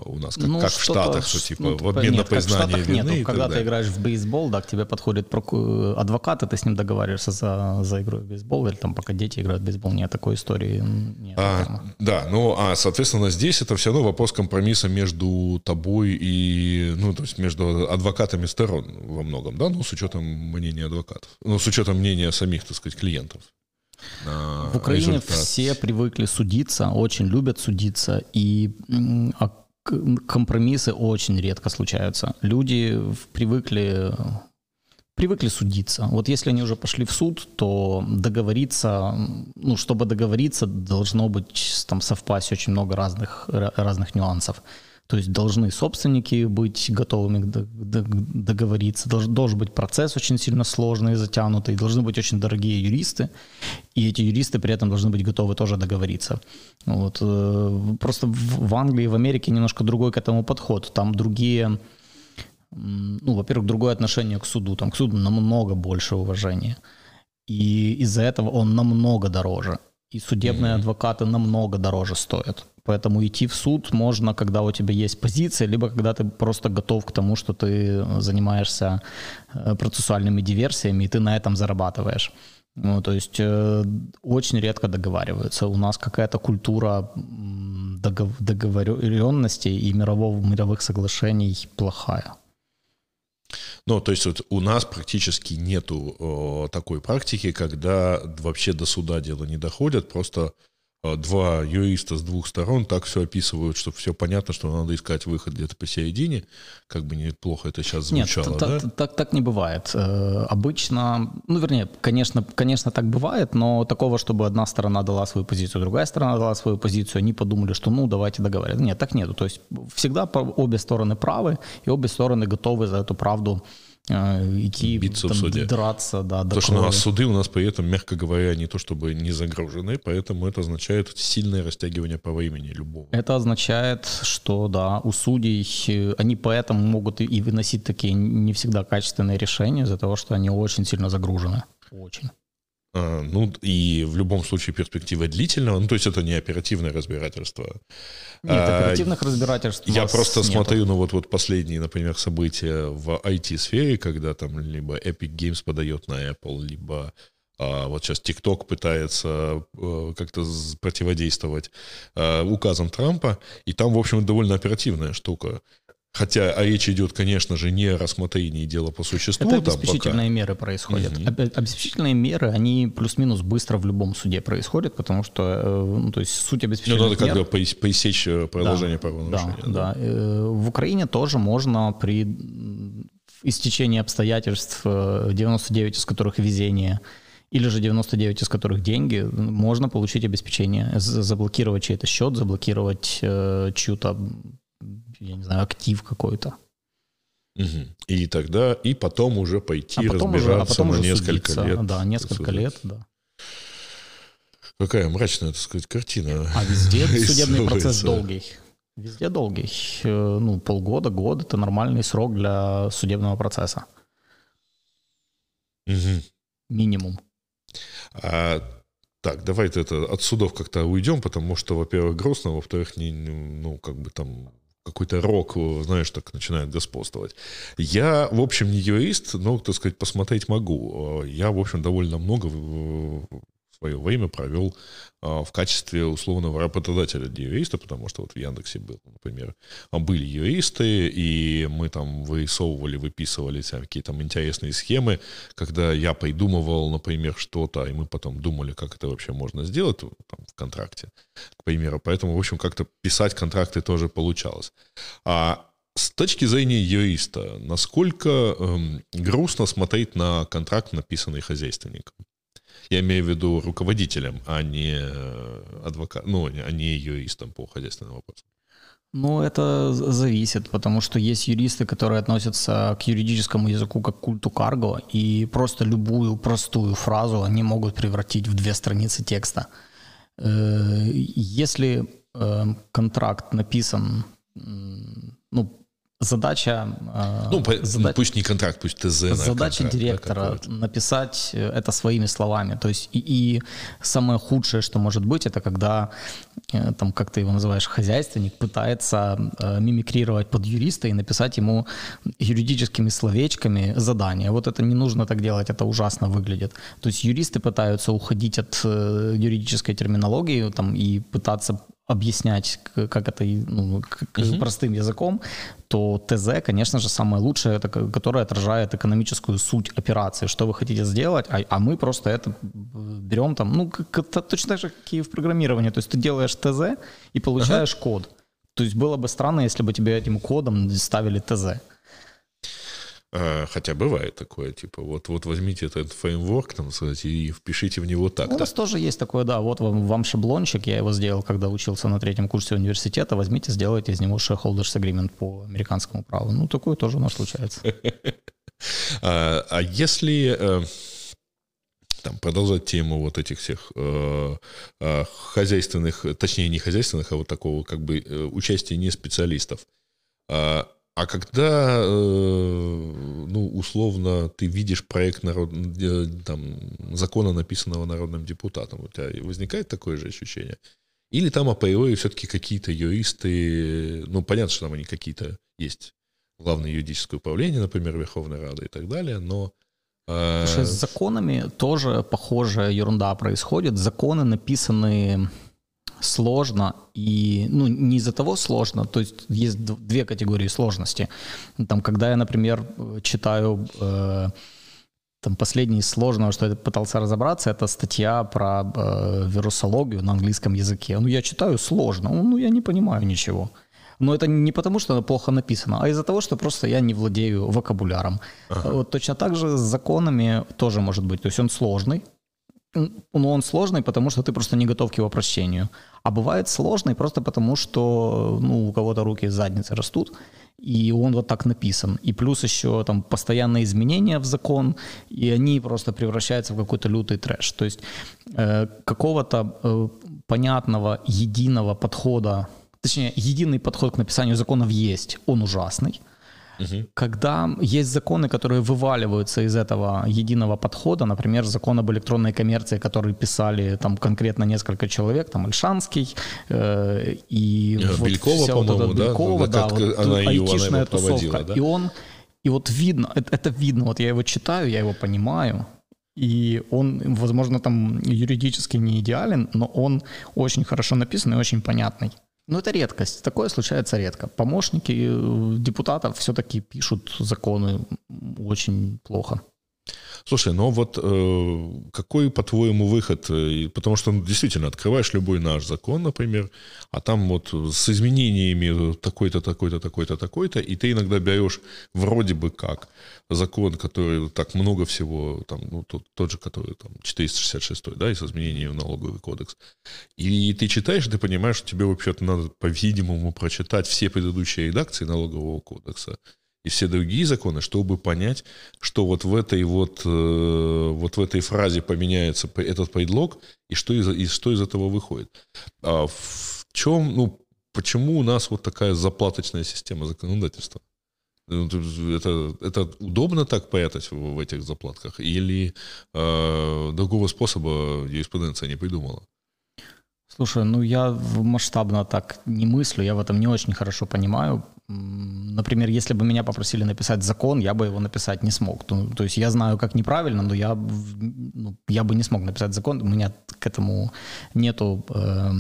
у нас, как, ну, как в Штатах, что типа ну, в обмен нет, на признание вины нету. Когда ты играешь в бейсбол, да, к тебе подходит адвокат, и ты с ним договариваешься за, за игру в бейсбол, или там пока дети играют в бейсбол, нет такой истории. Нет, а, да, ну, а, соответственно, здесь это все равно вопрос компромисса между тобой и, ну, то есть между адвокатами сторон во многом, да, ну, с учетом мнения адвокатов, ну, с учетом мнения самих, так сказать, клиентов. В Украине результат. все привыкли судиться, очень любят судиться, и а компромиссы очень редко случаются. Люди привыкли привыкли судиться. Вот если они уже пошли в суд, то договориться, ну, чтобы договориться, должно быть там совпасть очень много разных, разных нюансов. То есть должны собственники быть готовыми договориться, должен быть процесс очень сильно сложный и затянутый, должны быть очень дорогие юристы, и эти юристы при этом должны быть готовы тоже договориться. Вот. Э, просто в Англии и в Америке немножко другой к этому подход. Там другие, ну, во-первых, другое отношение к суду. Там к суду намного больше уважения. И из-за этого он намного дороже. И судебные mm-hmm. адвокаты намного дороже стоят. Поэтому идти в суд можно, когда у тебя есть позиция, либо когда ты просто готов к тому, что ты занимаешься э, процессуальными диверсиями, и ты на этом зарабатываешь. Ну, то есть э, очень редко договариваются. У нас какая-то культура договоренности и мирового, мировых соглашений плохая. Ну, то есть вот у нас практически нету э, такой практики, когда вообще до суда дело не доходят, просто два юриста с двух сторон так все описывают, что все понятно, что надо искать выход где-то посередине. Как бы неплохо это сейчас звучало, Нет, да? так, так, так не бывает. Э, обычно, ну, вернее, конечно, конечно, так бывает, но такого, чтобы одна сторона дала свою позицию, другая сторона дала свою позицию, они подумали, что ну, давайте договариваться. Нет, так нету. То есть всегда обе стороны правы, и обе стороны готовы за эту правду а, идти биться там, в суде. драться, да. Потому что ну, а суды у нас при этом, мягко говоря, не то чтобы не загружены, поэтому это означает сильное растягивание по времени любого. Это означает, что да, у судей э, они поэтому могут и выносить такие не всегда качественные решения из-за того, что они очень сильно загружены. Очень. А, ну, и в любом случае перспектива длительного, ну, то есть это не оперативное разбирательство. Нет, а, оперативных разбирательств Я просто нету. смотрю, ну, вот, вот последние, например, события в IT-сфере, когда там либо Epic Games подает на Apple, либо а, вот сейчас TikTok пытается а, как-то противодействовать а, указам Трампа, и там, в общем, довольно оперативная штука. Хотя а речь идет, конечно же, не о рассмотрении дела по существу. Это обеспечительные пока. меры происходят. Угу. Обеспечительные меры, они плюс-минус быстро в любом суде происходят, потому что, э, ну, то есть суть обеспечительных ну, надо мер... как бы поисечь э, продолжение да, правонарушения. Да, да. да. Э, в Украине тоже можно при истечении обстоятельств, 99 из которых везение, или же 99 из которых деньги, можно получить обеспечение, заблокировать чей-то счет, заблокировать чью-то я не знаю, актив какой-то. Угу. И тогда, и потом уже пойти а потом разбираться уже, а потом на несколько судиться. лет. Да, несколько лет, да. Какая мрачная, так сказать, картина. А везде [laughs] судебный процесс долгий. Везде долгий. Э, ну, полгода, год – это нормальный срок для судебного процесса. Угу. Минимум. А так, давайте это от судов как-то уйдем, потому что, во-первых, грустно, во-вторых, не, ну, как бы там какой-то рок, знаешь, так начинает господствовать. Я, в общем, не юрист, но, так сказать, посмотреть могу. Я, в общем, довольно много свое время провел а, в качестве условного работодателя для юриста, потому что вот в Яндексе был, например, были юристы, и мы там вырисовывали, выписывали всякие там интересные схемы, когда я придумывал, например, что-то, и мы потом думали, как это вообще можно сделать там, в контракте, к примеру. Поэтому, в общем, как-то писать контракты тоже получалось. А с точки зрения юриста, насколько эм, грустно смотреть на контракт, написанный хозяйственником? Я имею в виду руководителем, а не э, адвокатом, ну, а не юристом по хозяйственным вопросам. Ну, это зависит, потому что есть юристы, которые относятся к юридическому языку как к культу карго, и просто любую простую фразу они могут превратить в две страницы текста. Э, если э, контракт написан ну, Задача... Э, ну, задач... пусть не контракт, пусть ТЗ. Задача контракт, директора да, написать это своими словами. То есть и, и самое худшее, что может быть, это когда, э, там, как ты его называешь, хозяйственник пытается э, мимикрировать под юриста и написать ему юридическими словечками задание. Вот это не нужно так делать, это ужасно выглядит. То есть юристы пытаются уходить от юридической терминологии там, и пытаться объяснять, как это ну, как угу. простым языком, то ТЗ, конечно же, самое лучшее, это, которое отражает экономическую суть операции, что вы хотите сделать, а, а мы просто это берем там, ну, как, это точно так же, как и в программировании, то есть ты делаешь ТЗ и получаешь ага. код. То есть было бы странно, если бы тебе этим кодом ставили ТЗ. А, хотя бывает такое, типа, вот, вот возьмите этот фреймворк, там, сказать, и впишите в него так. У нас тоже есть такое, да, вот вам, вам шаблончик, я его сделал, когда учился на третьем курсе университета, возьмите, сделайте из него shareholders agreement по американскому праву. Ну, такое тоже у нас случается. [laughs] А, а если э, там, продолжать тему вот этих всех э, э, хозяйственных, точнее не хозяйственных, а вот такого как бы участия не специалистов. А, а когда, э, ну, условно, ты видишь проект народ, там, закона, написанного народным депутатом, у тебя возникает такое же ощущение? Или там априори все-таки какие-то юристы, ну, понятно, что там они какие-то есть, главное юридическое управление, например, Верховной Рады и так далее, но... Э... Слушай, с законами тоже похожая ерунда происходит. Законы написаны сложно и, ну, не из-за того сложно, то есть есть две категории сложности. Там, когда я, например, читаю э, там последнее сложного, что я пытался разобраться, это статья про э, вирусологию на английском языке. Ну, я читаю сложно, ну, я не понимаю ничего. Но это не потому, что она плохо написана, а из-за того, что просто я не владею вокабуляром. Ага. Вот точно так же с законами тоже может быть. То есть он сложный, но он сложный, потому что ты просто не готов к его прочтению. А бывает сложный просто потому, что ну, у кого-то руки из задницы растут, и он вот так написан. И плюс еще там постоянные изменения в закон, и они просто превращаются в какой-то лютый трэш. То есть э, какого-то э, понятного, единого подхода, точнее, единый подход к написанию законов есть, он ужасный. Угу. Когда есть законы, которые вываливаются из этого единого подхода, например, закон об электронной коммерции, который писали там конкретно несколько человек, там Альшанский э, и э, вот Белькова, по-моему, вот да? Белькова, да, да, вот она айтишная тусовка. Да? И он, и вот видно, это, это видно, вот я его читаю, я его понимаю, и он, возможно, там юридически не идеален, но он очень хорошо написан и очень понятный. Ну, это редкость. Такое случается редко. Помощники э, депутатов все-таки пишут законы очень плохо. Слушай, ну вот э, какой, по-твоему, выход? Э, потому что ну, действительно открываешь любой наш закон, например, а там вот с изменениями такой-то, такой-то, такой-то, такой-то, и ты иногда берешь вроде бы как закон, который так много всего, там, ну, тот, тот же, который там 466, да, и с изменением в налоговый кодекс. И ты читаешь, и ты понимаешь, что тебе вообще-то надо, по-видимому, прочитать все предыдущие редакции налогового кодекса и все другие законы, чтобы понять, что вот в этой вот, э, вот в этой фразе поменяется этот предлог, и что из, и что из этого выходит. А в чем, ну, почему у нас вот такая заплаточная система законодательства? Ну, это, это удобно так прятать в, в этих заплатках? Или э, другого способа юриспруденция не придумала? Слушай, ну я масштабно так не мыслю, я в этом не очень хорошо понимаю. Например, если бы меня попросили написать закон, я бы его написать не смог. То, то есть я знаю, как неправильно, но я, ну, я бы не смог написать закон. У меня к этому нету, э,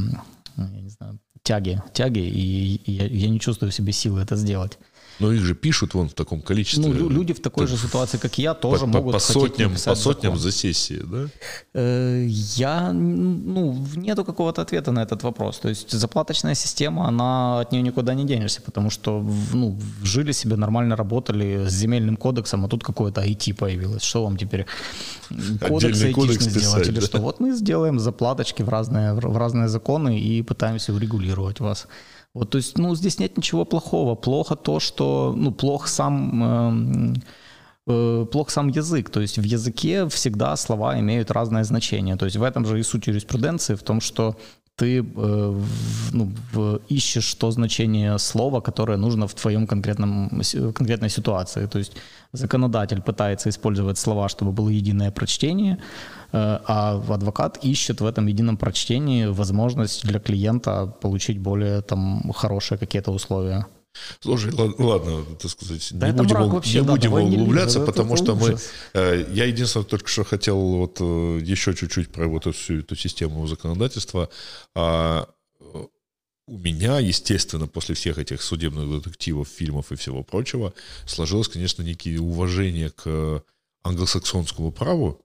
я не знаю, тяги, тяги, и я, я не чувствую в себе силы это сделать. Но их же пишут вон в таком количестве. Ну, люди в такой так, же ситуации, как я, тоже по, могут по сотням, по сотням закон. за сессии, да? Э, я, ну, нету какого-то ответа на этот вопрос. То есть заплаточная система, она от нее никуда не денешься, потому что, ну, жили себе, нормально работали с земельным кодексом, а тут какое-то IT появилось. Что вам теперь кодекс Отдельный кодекс сделать писать, или да? что? Вот мы сделаем заплаточки в разные, в разные законы и пытаемся урегулировать вас. Вот, то есть, ну, здесь нет ничего плохого. Плохо то, что, ну, плох сам, э, э, плох сам язык. То есть в языке всегда слова имеют разное значение. То есть в этом же и суть юриспруденции, в том, что ты э, ну, ищешь то значение слова, которое нужно в твоем конкретном, конкретной ситуации. То есть законодатель пытается использовать слова, чтобы было единое прочтение, а адвокат ищет в этом едином прочтении возможность для клиента получить более там хорошие какие-то условия. Слушай, ладно, так сказать, да не будем, вообще, не да, будем углубляться, не потому что мы... Э, я единственное только что хотел вот э, еще чуть-чуть про вот эту всю эту систему законодательства. А, у меня, естественно, после всех этих судебных детективов, фильмов и всего прочего, сложилось, конечно, некие уважение к англосаксонскому праву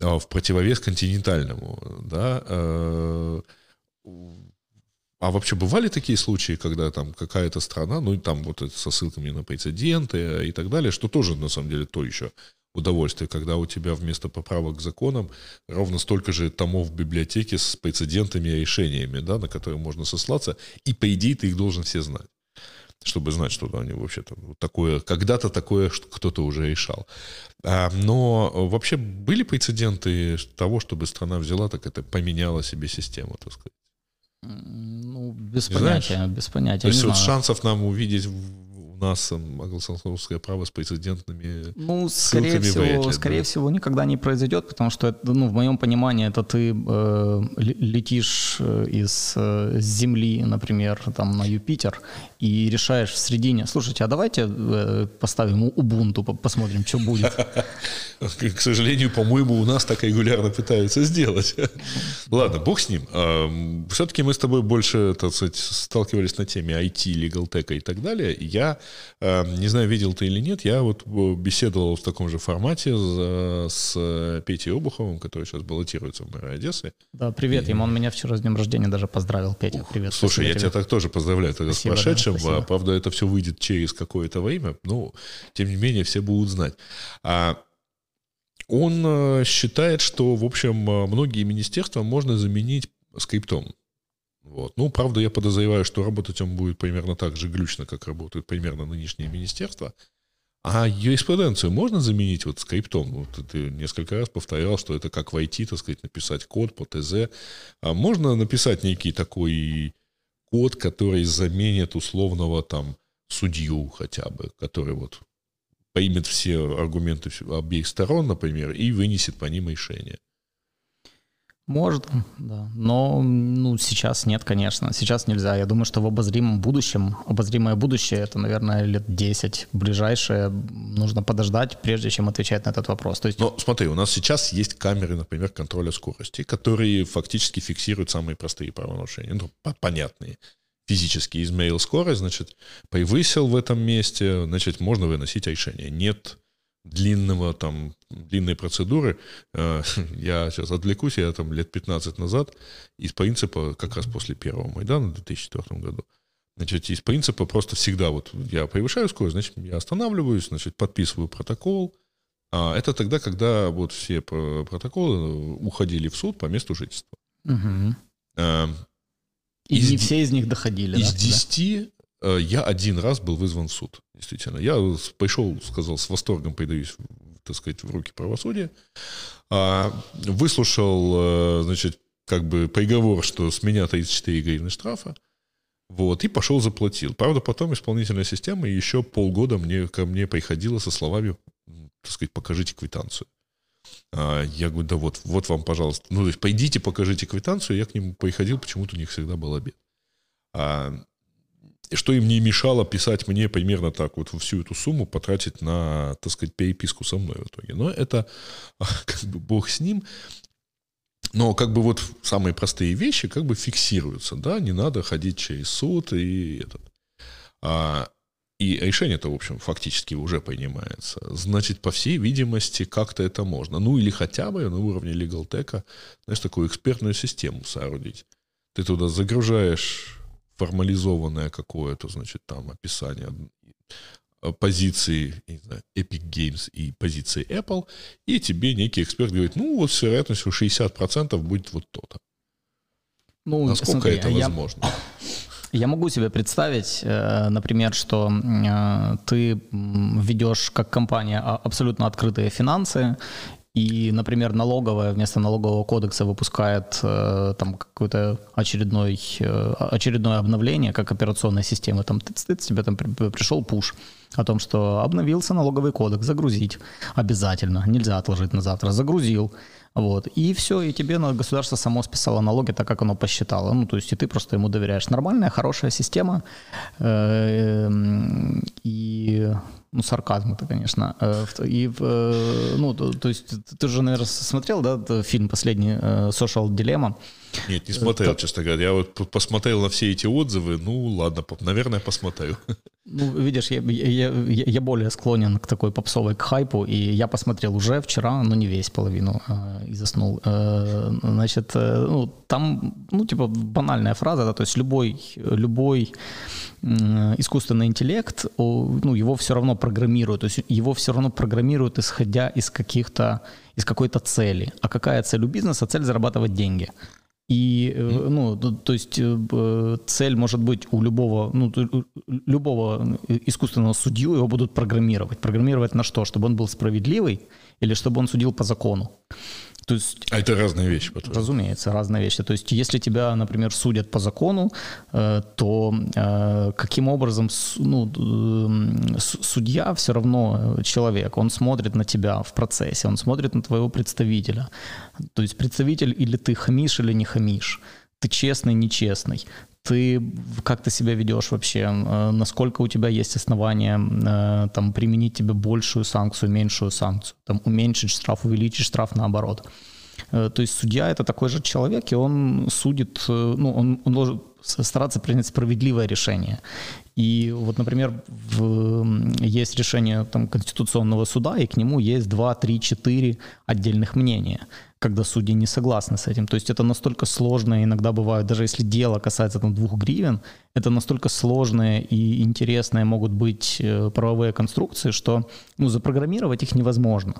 в противовес континентальному, да, э, а вообще бывали такие случаи, когда там какая-то страна, ну и там вот со ссылками на прецеденты и так далее, что тоже на самом деле то еще удовольствие, когда у тебя вместо поправок к законам ровно столько же томов в библиотеке с прецедентами и решениями, да, на которые можно сослаться, и по идее ты их должен все знать чтобы знать, что они вообще-то такое, когда-то такое кто-то уже решал. А, но вообще были прецеденты того, чтобы страна взяла, так это поменяла себе систему, так сказать. Ну, без не понятия, знаешь? без понятия. То есть вот знаю. шансов нам увидеть у нас англосаксонское право с прецедентными Ну, скорее всего, вряд ли, скорее да. всего, никогда не произойдет, потому что, это, ну, в моем понимании, это ты э, летишь э, из э, Земли, например, там на Юпитер, и решаешь в середине, слушайте, а давайте э, поставим Ubuntu, посмотрим, что будет. [laughs] К сожалению, по-моему, у нас так регулярно пытаются сделать. [laughs] Ладно, бог с ним. Все-таки мы с тобой больше, так сказать, сталкивались на теме IT, legal tech и так далее. Я, не знаю, видел ты или нет, я вот беседовал в таком же формате с Петей Обуховым, который сейчас баллотируется в мэра Одессы. Да, привет ему. Он меня вчера с днем рождения даже поздравил. Петя, привет. Слушай, я тебя так тоже поздравляю тогда с прошедшим. Спасибо. Правда, это все выйдет через какое-то время, но тем не менее все будут знать. А он э, считает, что, в общем, э, многие министерства можно заменить скриптом. Вот. Ну, правда, я подозреваю, что работать он будет примерно так же глючно, как работают примерно нынешние министерства. А юриспруденцию можно заменить вот скриптом? Вот ты несколько раз повторял, что это как в IT, так сказать, написать код по ТЗ. А можно написать некий такой код, который заменит условного там судью хотя бы, который вот поймет все аргументы обеих сторон, например, и вынесет по ним решение. Может, да. Но ну, сейчас нет, конечно. Сейчас нельзя. Я думаю, что в обозримом будущем, обозримое будущее, это, наверное, лет 10 ближайшее, нужно подождать, прежде чем отвечать на этот вопрос. То есть... Но смотри, у нас сейчас есть камеры, например, контроля скорости, которые фактически фиксируют самые простые правонарушения, ну, понятные физически измерил скорость, значит, превысил в этом месте, значит, можно выносить решение. Нет длинного там, длинной процедуры. Э, [laughs] я сейчас отвлекусь, я там лет 15 назад из принципа, как раз после первого Майдана в 2004 году, значит, из принципа просто всегда вот я превышаю скорость, значит, я останавливаюсь, значит, подписываю протокол. А это тогда, когда вот все протоколы уходили в суд по месту жительства. Угу. И из, не все из них доходили, Из да? 10 да? Э, я один раз был вызван в суд, действительно. Я пришел, сказал, с восторгом предаюсь, так сказать, в руки правосудия. А, выслушал, э, значит, как бы приговор, что с меня 34 гривны штрафа. Вот, и пошел заплатил. Правда, потом исполнительная система еще полгода мне, ко мне приходила со словами, так сказать, покажите квитанцию. А, я говорю, да вот, вот вам, пожалуйста. Ну, то есть, пойдите, покажите квитанцию. Я к ним приходил, почему-то у них всегда был обед. А, что им не мешало писать мне примерно так, вот всю эту сумму потратить на, так сказать, переписку со мной в итоге. Но это [laughs] как бы бог с ним. Но как бы вот самые простые вещи как бы фиксируются, да, не надо ходить через суд и этот. А, и решение-то, в общем, фактически уже принимается. Значит, по всей видимости, как-то это можно. Ну, или хотя бы на уровне LegalTech, знаешь, такую экспертную систему соорудить. Ты туда загружаешь формализованное какое-то, значит, там описание позиции не знаю, Epic Games и позиции Apple, и тебе некий эксперт говорит, ну, вот с вероятностью 60% будет вот то-то. Ну, Насколько смотри, это возможно? Я... [coughs] Я могу себе представить, э, например, что э, ты ведешь как компания а, абсолютно открытые финансы, и, например, налоговая вместо налогового кодекса выпускает э, там какое-то очередной, очередное обновление, как операционная система. Там тыц-тыц, тебе там пришел пуш о том, что обновился налоговый кодекс, загрузить обязательно, нельзя отложить на завтра, загрузил. Вот. И все, и тебе государство само списало налоги так, как оно посчитало. Ну, то есть и ты просто ему доверяешь. Нормальная, хорошая система. Э, и Ну, сарказм это, конечно. И, ну, то, то есть ты же, наверное, смотрел, да, фильм последний «Social Dilemma»? Нет, не смотрел, это... честно говоря. Я вот посмотрел на все эти отзывы, ну ладно, наверное, посмотрю. Ну, видишь, я, я, я, я более склонен к такой попсовой к хайпу, и я посмотрел уже вчера, но не весь половину, э, и заснул. Э, значит, э, ну, там, ну, типа, банальная фраза, да, то есть любой, любой искусственный интеллект, ну, его все равно программируют, то есть его все равно программируют, исходя из каких-то, из какой-то цели. А какая цель у бизнеса? Цель зарабатывать деньги. И, э, ну, то есть э, цель может быть у любого, ну, любого искусственного судью, его будут программировать. Программировать на что? Чтобы он был справедливый или чтобы он судил по закону? То есть, а это разные вещи, по Разумеется, разные вещи. То есть, если тебя, например, судят по закону, э, то э, каким образом ну, э, судья все равно человек, он смотрит на тебя в процессе, он смотрит на твоего представителя. То есть представитель или ты хамишь, или не хамишь ты честный, нечестный, ты как ты себя ведешь вообще, насколько у тебя есть основания там, применить тебе большую санкцию, меньшую санкцию, там, уменьшить штраф, увеличить штраф наоборот. Э, то есть судья это такой же человек, и он судит, э, ну, он, он должен стараться принять справедливое решение. И вот, например, в, есть решение там, Конституционного суда, и к нему есть 2, 3, 4 отдельных мнения когда судьи не согласны с этим. То есть это настолько сложно, иногда бывает, даже если дело касается там двух гривен, это настолько сложные и интересные могут быть э, правовые конструкции, что ну, запрограммировать их невозможно.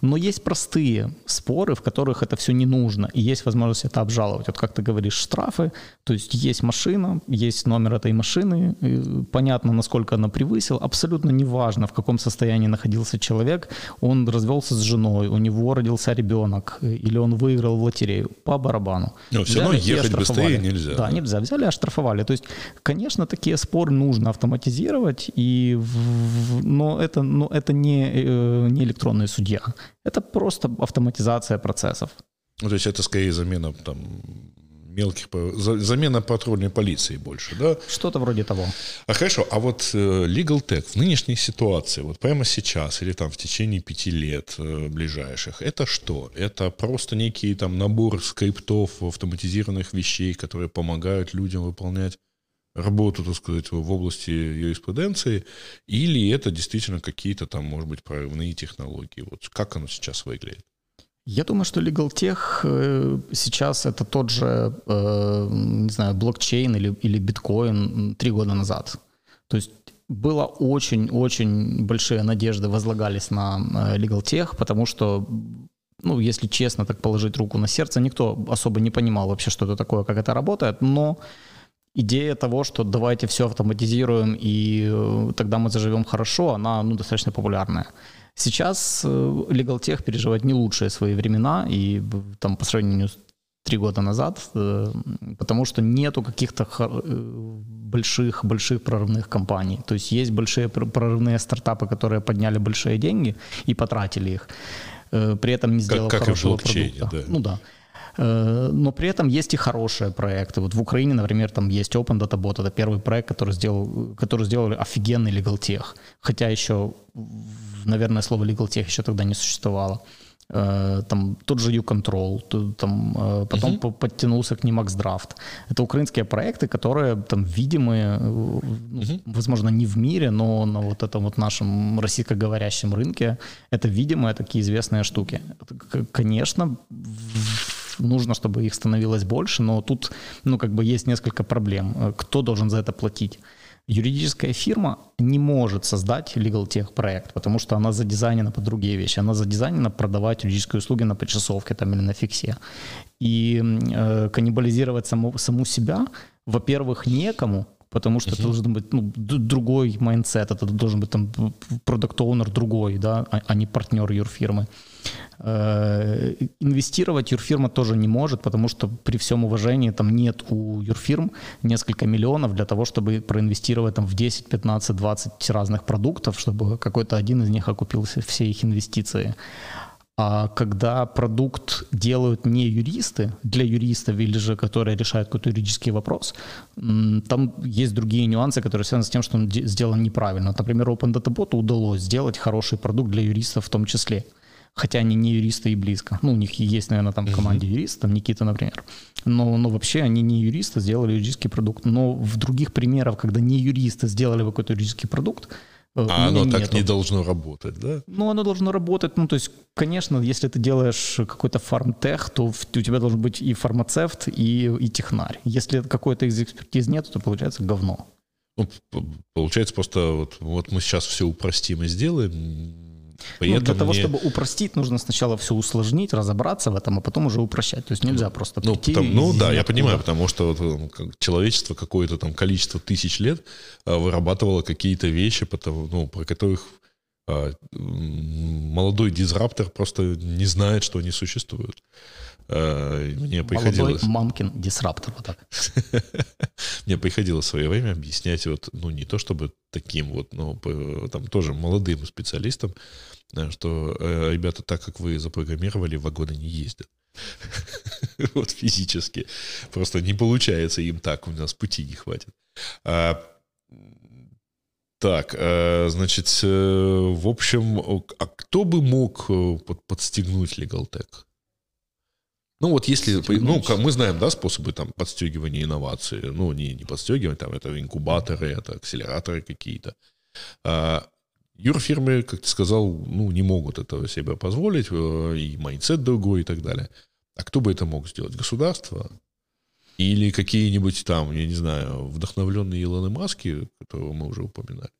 Но есть простые споры, в которых это все не нужно, и есть возможность это обжаловать. Вот как ты говоришь, штрафы, то есть есть машина, есть номер этой машины, понятно, насколько она превысила, абсолютно неважно, в каком состоянии находился человек, он развелся с женой, у него родился ребенок, или он выиграл в лотерею, по барабану. Но все равно ехать быстрее нельзя. Да, нельзя, взяли оштрафовали. То есть, конечно, такие споры нужно автоматизировать, и, но это, но это не, э, не электронный судья. Это просто автоматизация процессов. Ну, то есть это скорее замена там мелких, замена патрульной полиции больше, да? Что-то вроде того. А хорошо, а вот э, Legal Tech в нынешней ситуации, вот прямо сейчас или там в течение пяти лет э, ближайших, это что? Это просто некий там набор скриптов, автоматизированных вещей, которые помогают людям выполнять работу, так сказать, в области юриспруденции, или это действительно какие-то там, может быть, прорывные технологии? Вот как оно сейчас выглядит? Я думаю, что Legal Tech э, сейчас это тот же, э, не знаю, блокчейн или, или биткоин три года назад. То есть было очень-очень большие надежды возлагались на э, Legal Tech, потому что ну, если честно, так положить руку на сердце, никто особо не понимал вообще, что это такое, как это работает, но идея того, что давайте все автоматизируем и тогда мы заживем хорошо, она ну, достаточно популярная. Сейчас э, Legal Tech переживает не лучшие свои времена, и там по сравнению с три года назад, э, потому что нету каких-то э, больших, больших прорывных компаний. То есть есть большие прорывные стартапы, которые подняли большие деньги и потратили их, при этом не сделав как, как хорошего продукта. Да. Ну да. Но при этом есть и хорошие проекты. Вот в Украине, например, там есть Open Data Bot. Это первый проект, который, сделал, который сделали офигенный Legal Tech. Хотя еще наверное, слово legal tech еще тогда не существовало. Э, там тот же U-Control, там, э, потом uh-huh. подтянулся к ним Draft. Это украинские проекты, которые там видимые, uh-huh. возможно, не в мире, но на вот этом вот нашем российскоговорящем рынке это видимые такие известные штуки. Конечно, нужно, чтобы их становилось больше, но тут, ну, как бы есть несколько проблем. Кто должен за это платить? Юридическая фирма не может создать legal tech проект, потому что она задизайнена под другие вещи. Она задизайнена продавать юридические услуги на почасовке там, или на фиксе. И э, каннибализировать саму, саму себя, во-первых, некому, потому что uh-huh. это должен быть ну, другой mindset, это должен быть там продукт оунер другой, да, а, а не партнер юрфирмы. Э, инвестировать юрфирма тоже не может, потому что при всем уважении там нет у юрфирм несколько миллионов для того, чтобы проинвестировать там в 10, 15, 20 разных продуктов, чтобы какой-то один из них окупился все их инвестиции. А когда продукт делают не юристы, для юристов или же которые решают какой-то юридический вопрос, там есть другие нюансы, которые связаны с тем, что он сделан неправильно. Например, Open Data Bot удалось сделать хороший продукт для юристов в том числе хотя они не юристы и близко. Ну, у них есть, наверное, там в команде юрист, там Никита, например. Но, но вообще они не юристы, сделали юридический продукт. Но в других примерах, когда не юристы сделали какой-то юридический продукт, а оно нету. так не должно работать, да? Ну, оно должно работать. Ну, то есть, конечно, если ты делаешь какой-то фармтех, то у тебя должен быть и фармацевт, и, и технарь. Если какой-то из экспертиз нет, то получается говно. Ну, получается просто вот, вот мы сейчас все упростим и сделаем, ну, для того, мне... чтобы упростить, нужно сначала все усложнить, разобраться в этом, а потом уже упрощать. То есть нельзя просто ну, прийти там, Ну да, я понимаю, потому что вот, человечество какое-то там количество тысяч лет а, вырабатывало какие-то вещи, потому, ну, про которых а, молодой дизраптор просто не знает, что они существуют. А, мне приходилось... Молодой мамкин дисраптор, вот так. [laughs] Мне приходилось в свое время объяснять вот, ну, не то чтобы таким вот, но там тоже молодым специалистам, что, э, ребята, так как вы запрограммировали, вагоны не ездят. [laughs] Вот физически. Просто не получается им так, у нас пути не хватит. А, так, э, значит, э, в общем, а кто бы мог подстегнуть LegalTech? Ну вот если, ну мы знаем, да, способы там подстегивания инноваций, ну не, не подстегивать, там это инкубаторы, это акселераторы какие-то. А, юрфирмы, как ты сказал, ну не могут этого себе позволить, э, и mindset другой и так далее. А кто бы это мог сделать? Государство? Или какие-нибудь там, я не знаю, вдохновленные Илоны Маски, которого мы уже упоминали?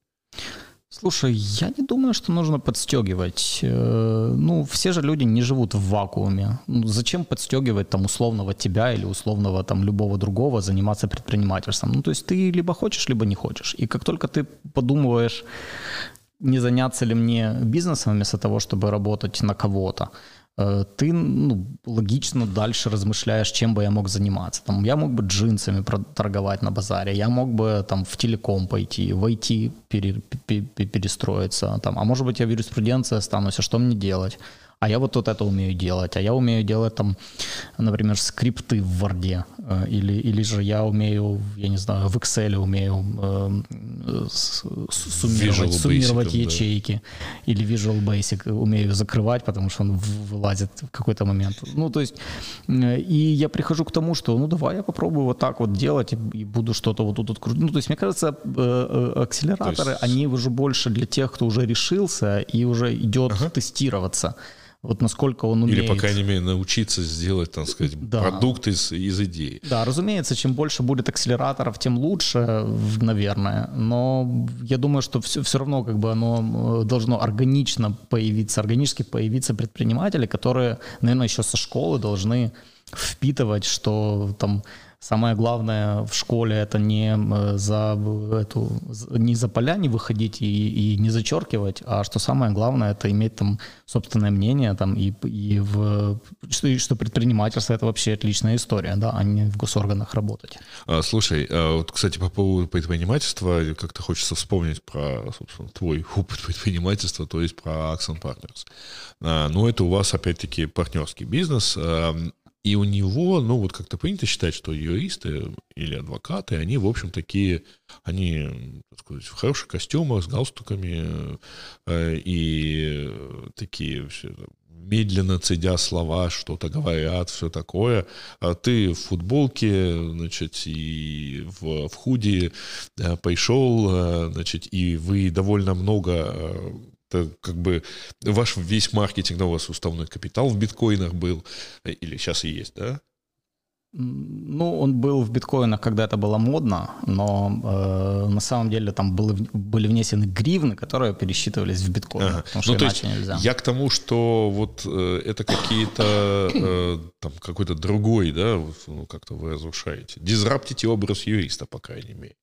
Слушай, я не думаю, что нужно подстегивать. Э, ну, все же люди не живут в вакууме. Ну, зачем подстегивать там условного тебя или условного там любого другого заниматься предпринимательством? Ну, то есть ты либо хочешь, либо не хочешь. И как только ты подумываешь, не заняться ли мне бизнесом вместо того, чтобы работать на кого-то, ты ну, логично дальше размышляешь, чем бы я мог заниматься. Там, я мог бы джинсами торговать на базаре, я мог бы там, в телеком пойти, в IT пере, перестроиться, там, а может быть я в юриспруденции останусь, а что мне делать? А я вот, вот это умею делать, а я умею делать там, например, скрипты в Word, э, или, или же я умею, я не знаю, в Excel умею э, суммировать, суммировать ячейки, да. или Visual Basic умею закрывать, потому что он вылазит в какой-то момент. Ну, то есть, э, и я прихожу к тому, что, ну, давай я попробую вот так вот делать, и буду что-то вот тут вот крутить. Ну, то есть, мне кажется, акселераторы, есть... они уже больше для тех, кто уже решился и уже идет ага. тестироваться вот насколько он умеет. Или, по крайней мере, научиться сделать, так сказать, да. продукт из, из идеи. Да, разумеется, чем больше будет акселераторов, тем лучше, наверное. Но я думаю, что все, все равно как бы оно э, должно органично появиться, органически появиться предприниматели, которые, наверное, еще со школы должны впитывать, что там Самое главное в школе это не за эту не за поля не выходить и, и не зачеркивать, а что самое главное это иметь там собственное мнение там и, и в что, что предпринимательство это вообще отличная история, да, а не в госорганах работать. А, слушай, а вот кстати по поводу предпринимательства как-то хочется вспомнить про собственно твой [laughs] опыт предпринимательства, то есть про Axon Partners. А, ну это у вас опять-таки партнерский бизнес. И у него, ну вот как-то принято считать, что юристы или адвокаты, они, в общем, такие, они, так сказать, в хороших костюмах, с галстуками, э, и такие все, медленно цедя слова, что-то говорят, все такое. А ты в футболке, значит, и в, в худи э, пришел, э, значит, и вы довольно много это как бы ваш весь маркетинг, да, у вас уставной капитал в биткоинах был, или сейчас и есть, да? Ну, он был в биткоинах, когда это было модно, но э, на самом деле там были, были внесены гривны, которые пересчитывались в биткоин, ага. потому что ну, то есть нельзя. Я к тому, что вот э, это какие-то э, там какой-то другой, да, ну, как-то вы разрушаете. Дизраптите образ юриста, по крайней мере.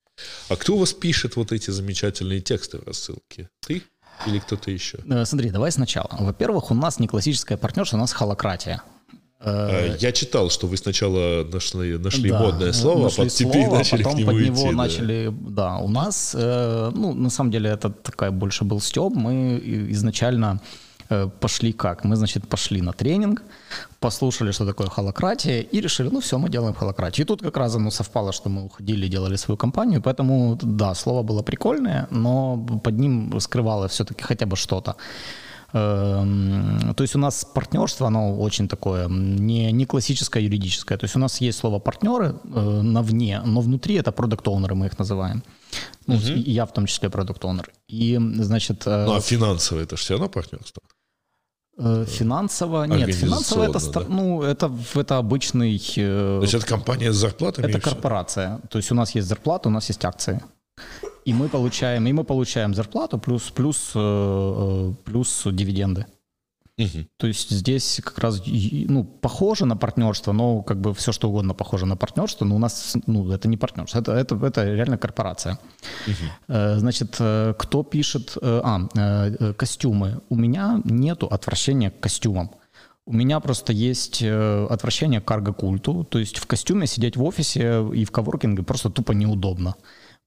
А кто у вас пишет вот эти замечательные тексты в рассылке? Ты? Или кто-то еще? Э, смотри, давай сначала. Во-первых, у нас не классическая партнерша, у нас холократия. Э, я читал, что вы сначала нашли, нашли да, модное слово, нашли а под, теперь слово, начали потом к нему под идти, него да. начали... Да, у нас, э, ну, на самом деле, это такая больше был стёб. Мы изначально пошли как? Мы, значит, пошли на тренинг, послушали, что такое холократия, и решили, ну все, мы делаем холократию. И тут как раз оно совпало, что мы уходили, делали свою компанию, поэтому, да, слово было прикольное, но под ним скрывало все-таки хотя бы что-то. Эм, то есть у нас партнерство, оно очень такое, не, не классическое юридическое. То есть у нас есть слово партнеры э, на вне, но внутри это продукт оунеры мы их называем. Ну, угу. Я в том числе продукт оунер И, значит... Э, ну, а финансово это же все равно партнерство? Э, финансово нет, финансово это, да? ну, это, это обычный... Э, То есть это компания с зарплатами? Это корпорация. То есть у нас есть зарплата, у нас есть акции и мы получаем, и мы получаем зарплату плюс, плюс, э, плюс дивиденды. Угу. То есть здесь как раз ну, похоже на партнерство, но как бы все что угодно похоже на партнерство, но у нас ну, это не партнерство, это, это, это реально корпорация. Угу. Значит, кто пишет... А, костюмы. У меня нету отвращения к костюмам. У меня просто есть отвращение к карго-культу, то есть в костюме сидеть в офисе и в коворкинге просто тупо неудобно.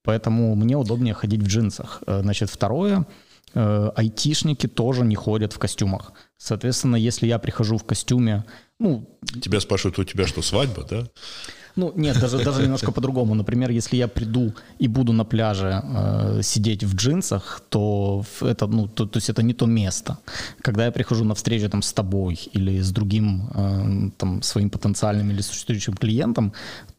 Поэтому мне удобнее ходить в джинсах. Э, значит, второе, э, айтишники тоже не ходят в костюмах. Соответственно, если я прихожу в костюме, ну... Тебя спрашивают, у тебя что, свадьба, да? Ну, нет, даже, даже немножко по-другому. Например, если я приду и буду на пляже э, сидеть в джинсах, то это, ну, то, то есть это не то место. Когда я прихожу на встречу там с тобой или с другим э, там своим потенциальным или существующим клиентом,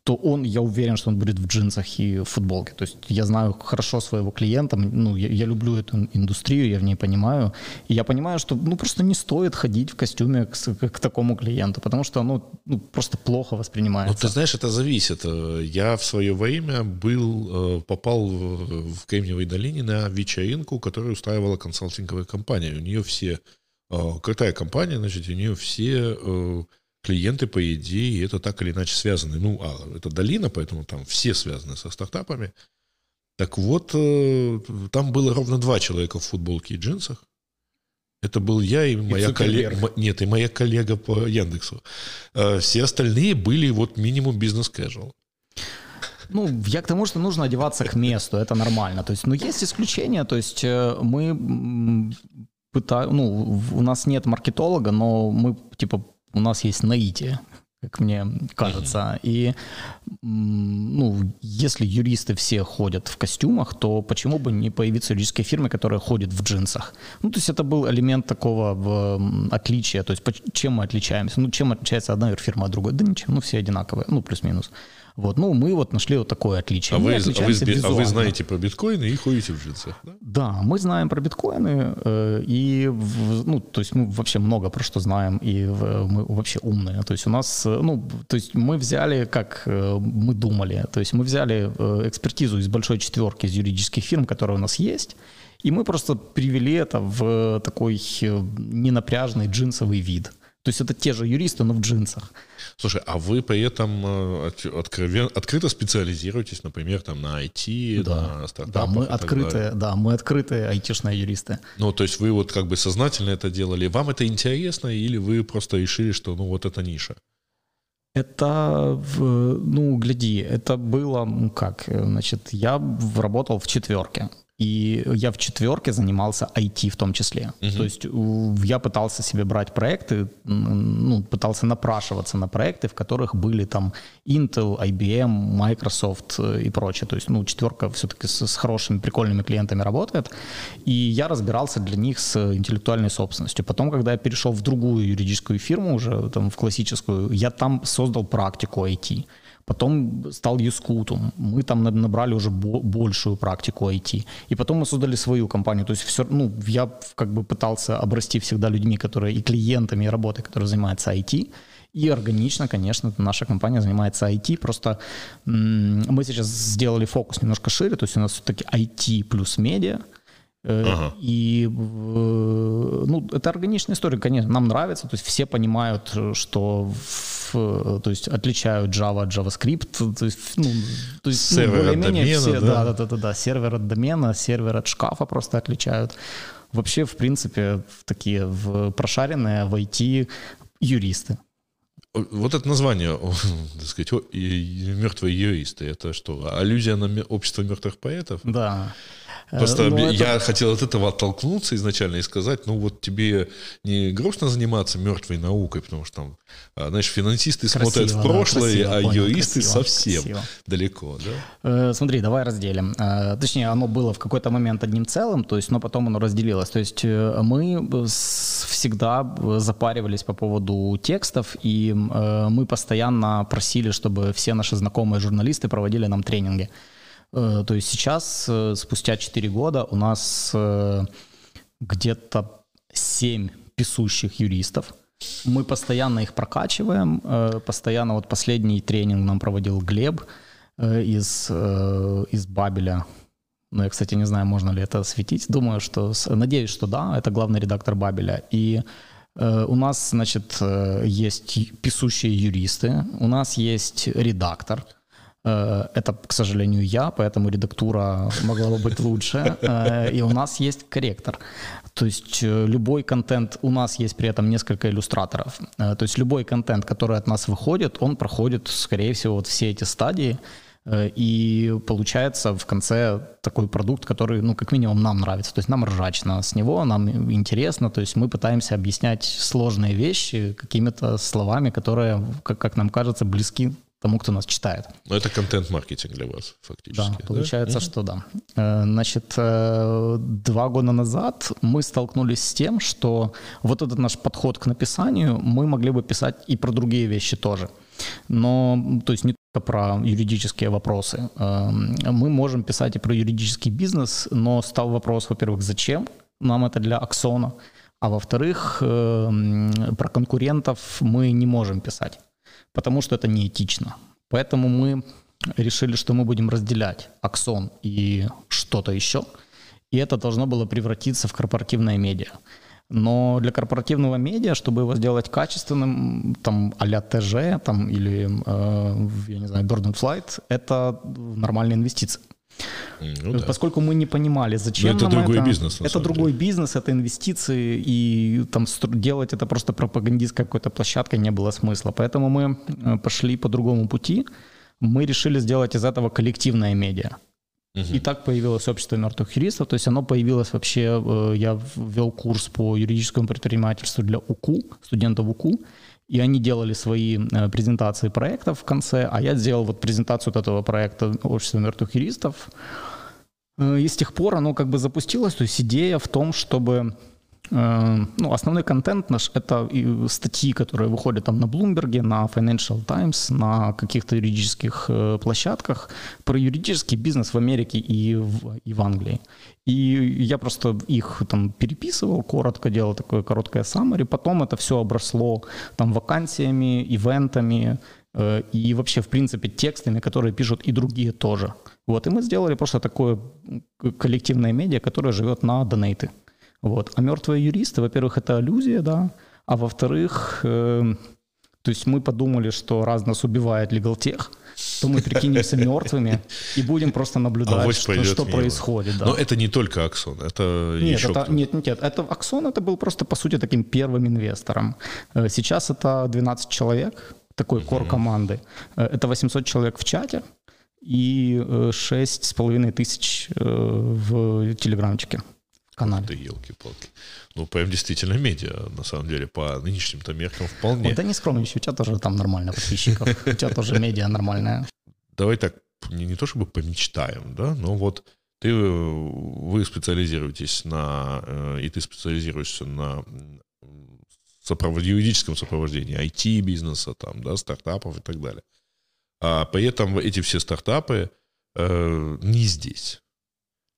то он, я уверен, что он будет в джинсах и в футболке. То есть я знаю хорошо своего клиента, ну, я, я люблю эту индустрию, я в ней понимаю. И я понимаю, что ну, просто не стоит ходить в костюме к, к, к такому клиенту, потому что оно ну, просто плохо воспринимается. Ну, ты знаешь, это зависит. Я в свое время был, э, попал в Кремниевой долине на вечеринку, которую устраивала консалтинговая компания. У нее все, э, крутая компания, значит, у нее все э, клиенты, по идее, это так или иначе связаны. Ну, а это долина, поэтому там все связаны со стартапами. Так вот, э, там было ровно два человека в футболке и джинсах. Это был я и моя коллега. Нет, и моя коллега по Яндексу. Э, все остальные были вот минимум бизнес-casual. Ну, я к тому, что нужно одеваться к месту, это нормально. То есть, ну, есть исключения, то есть э, мы пытаем, ну, у нас нет маркетолога, но мы, типа, у нас есть наитие, как мне кажется. И ну, если юристы все ходят в костюмах, то почему бы не появиться юридической фирмы, которая ходит в джинсах? Ну, то есть это был элемент такого в, отличия. То есть чем мы отличаемся? Ну, чем отличается одна фирма от другой? Да ничем, ну, все одинаковые, ну, плюс-минус. Вот, ну, мы вот нашли вот такое отличие. А, вы, а, вы, а вы знаете про биткоины и ходите в джинсах, да? Да, мы знаем про биткоины, э, и, в, ну, то есть мы вообще много про что знаем, и в, мы вообще умные. То есть у нас, э, ну, то есть мы взяли, как э, мы думали, то есть мы взяли э, экспертизу из большой четверки из юридических фирм, которые у нас есть, и мы просто привели это в такой э, ненапряжный джинсовый вид. То есть это те же юристы, но в джинсах. Слушай, а вы при этом э, откровен, открыто специализируетесь, например, там на IT, да. на стартапах? Да, мы открытые, да, мы открытые айтишные юристы. Ну, то есть вы вот как бы сознательно это делали. Вам это интересно или вы просто решили, что ну вот это ниша? Это, ну, гляди, это было, ну как, значит, я работал в четверке. И я в четверке занимался IT в том числе. Uh-huh. То есть я пытался себе брать проекты, ну, пытался напрашиваться на проекты, в которых были там Intel, IBM, Microsoft э, и прочее. То есть, ну, четверка все-таки с, с хорошими, прикольными клиентами работает. И я разбирался для них с интеллектуальной собственностью. Потом, когда я перешел в другую юридическую фирму, уже там в классическую, я там создал практику IT. Потом стал Юскутум. Мы там набрали уже большую практику IT. И потом мы создали свою компанию. То есть все, ну, я как бы пытался обрасти всегда людьми, которые и клиентами, и работой, которые занимаются IT. И органично, конечно, наша компания занимается IT. Просто мы сейчас сделали фокус немножко шире. То есть у нас все-таки IT плюс медиа. Э, ага. И ну, это органичная история, конечно, нам нравится, то есть все понимают, что в, то есть отличают Java от JavaScript, то есть, ну, то есть ну, более-менее домена, все, да? Да, да, да, да, сервер от домена, сервер от шкафа просто отличают. Вообще, в принципе, такие в прошаренные в IT юристы. Вот это название, [laughs] так сказать, мертвые юристы, это что, аллюзия на общество мертвых поэтов? Да. Просто ну, я это... хотел от этого оттолкнуться изначально и сказать, ну вот тебе не грустно заниматься мертвой наукой, потому что там, а, знаешь, финансисты красиво, смотрят в прошлое, да, красиво, а понял, юристы красиво, совсем красиво. далеко, да? Э, смотри, давай разделим. Э, точнее, оно было в какой-то момент одним целым, то есть, но потом оно разделилось. То есть э, мы всегда запаривались по поводу текстов, и мы постоянно просили, чтобы все наши знакомые журналисты проводили нам тренинги. Э, то есть сейчас, э, спустя 4 года, у нас э, где-то 7 писущих юристов. Мы постоянно их прокачиваем. Постоянно вот последний тренинг нам проводил Глеб из, из Бабеля. Ну, я, кстати, не знаю, можно ли это осветить. Думаю, что... Надеюсь, что да. Это главный редактор Бабеля. И у нас, значит, есть писущие юристы, у нас есть редактор – это, к сожалению, я, поэтому редактура могла бы быть лучше. Э, и у нас есть корректор. То есть э, любой контент, у нас есть при этом несколько иллюстраторов. То есть любой контент, который от нас выходит, он проходит, скорее всего, вот все эти стадии. И получается в конце такой продукт, который, ну, как минимум, нам нравится. То есть нам ржачно с него, нам интересно. То есть мы пытаемся объяснять сложные вещи какими-то словами, которые, как, как нам кажется, близки тому, кто нас читает. Но это контент-маркетинг для вас, фактически. Да, получается, да? что да. Э, значит, э, два года назад мы столкнулись с тем, что вот этот наш подход к написанию мы могли бы писать и про другие вещи тоже. Но, то есть не только про юридические вопросы. Э, мы можем писать и про юридический бизнес, но стал вопрос, во-первых, зачем нам это для Аксона, а во-вторых, про конкурентов мы не можем писать потому что это неэтично. Поэтому мы решили, что мы будем разделять аксон и что-то еще, и это должно было превратиться в корпоративное медиа. Но для корпоративного медиа, чтобы его сделать качественным, там а-ля ТЖ там, или, э, я не знаю, Bird Flight, это нормальные инвестиции. Ну, да. Поскольку мы не понимали, зачем Но это нам другой это. бизнес. Это другой деле. бизнес, это инвестиции, и там делать это просто пропагандистской какой-то площадкой не было смысла. Поэтому мы э, пошли по другому пути. Мы решили сделать из этого коллективное медиа. Угу. И так появилось общество мертвых юристов, то есть оно появилось вообще, э, я ввел курс по юридическому предпринимательству для УКУ, студентов УКУ, и они делали свои э, презентации проектов в конце, а я сделал вот презентацию вот этого проекта Общества мертвых юристов. Э, и с тех пор оно как бы запустилось, то есть идея в том, чтобы ну, основной контент наш — это статьи, которые выходят там на Bloomberg, на Financial Times, на каких-то юридических э, площадках про юридический бизнес в Америке и в, и в Англии. И я просто их там переписывал, коротко делал такое короткое summary, потом это все обросло там вакансиями, ивентами, э, и вообще, в принципе, текстами, которые пишут и другие тоже. Вот, и мы сделали просто такое коллективное медиа, которое живет на донейты. Вот. А мертвые юристы, во-первых, это аллюзия, да, а во-вторых, э, то есть мы подумали, что раз нас убивает легалтех, то мы прикинемся [laughs] мертвыми и будем просто наблюдать, а что, что происходит. Да. Но это не только Аксон, это нет, еще это, нет, нет, это Аксон это был просто, по сути, таким первым инвестором. Э, сейчас это 12 человек, такой кор команды. Э, это 800 человек в чате и 6,5 тысяч в телеграмчике канале. Да елки-палки. Ну, прям действительно медиа, на самом деле, по нынешним-то меркам вполне. Вот, да не скромничай, у тебя тоже там нормально подписчиков, [laughs] у тебя тоже медиа нормальная. Давай так, не, не то чтобы помечтаем, да, но вот ты, вы специализируетесь на, э, и ты специализируешься на сопровод, юридическом сопровождении IT-бизнеса, там, да, стартапов и так далее. А при этом эти все стартапы э, не здесь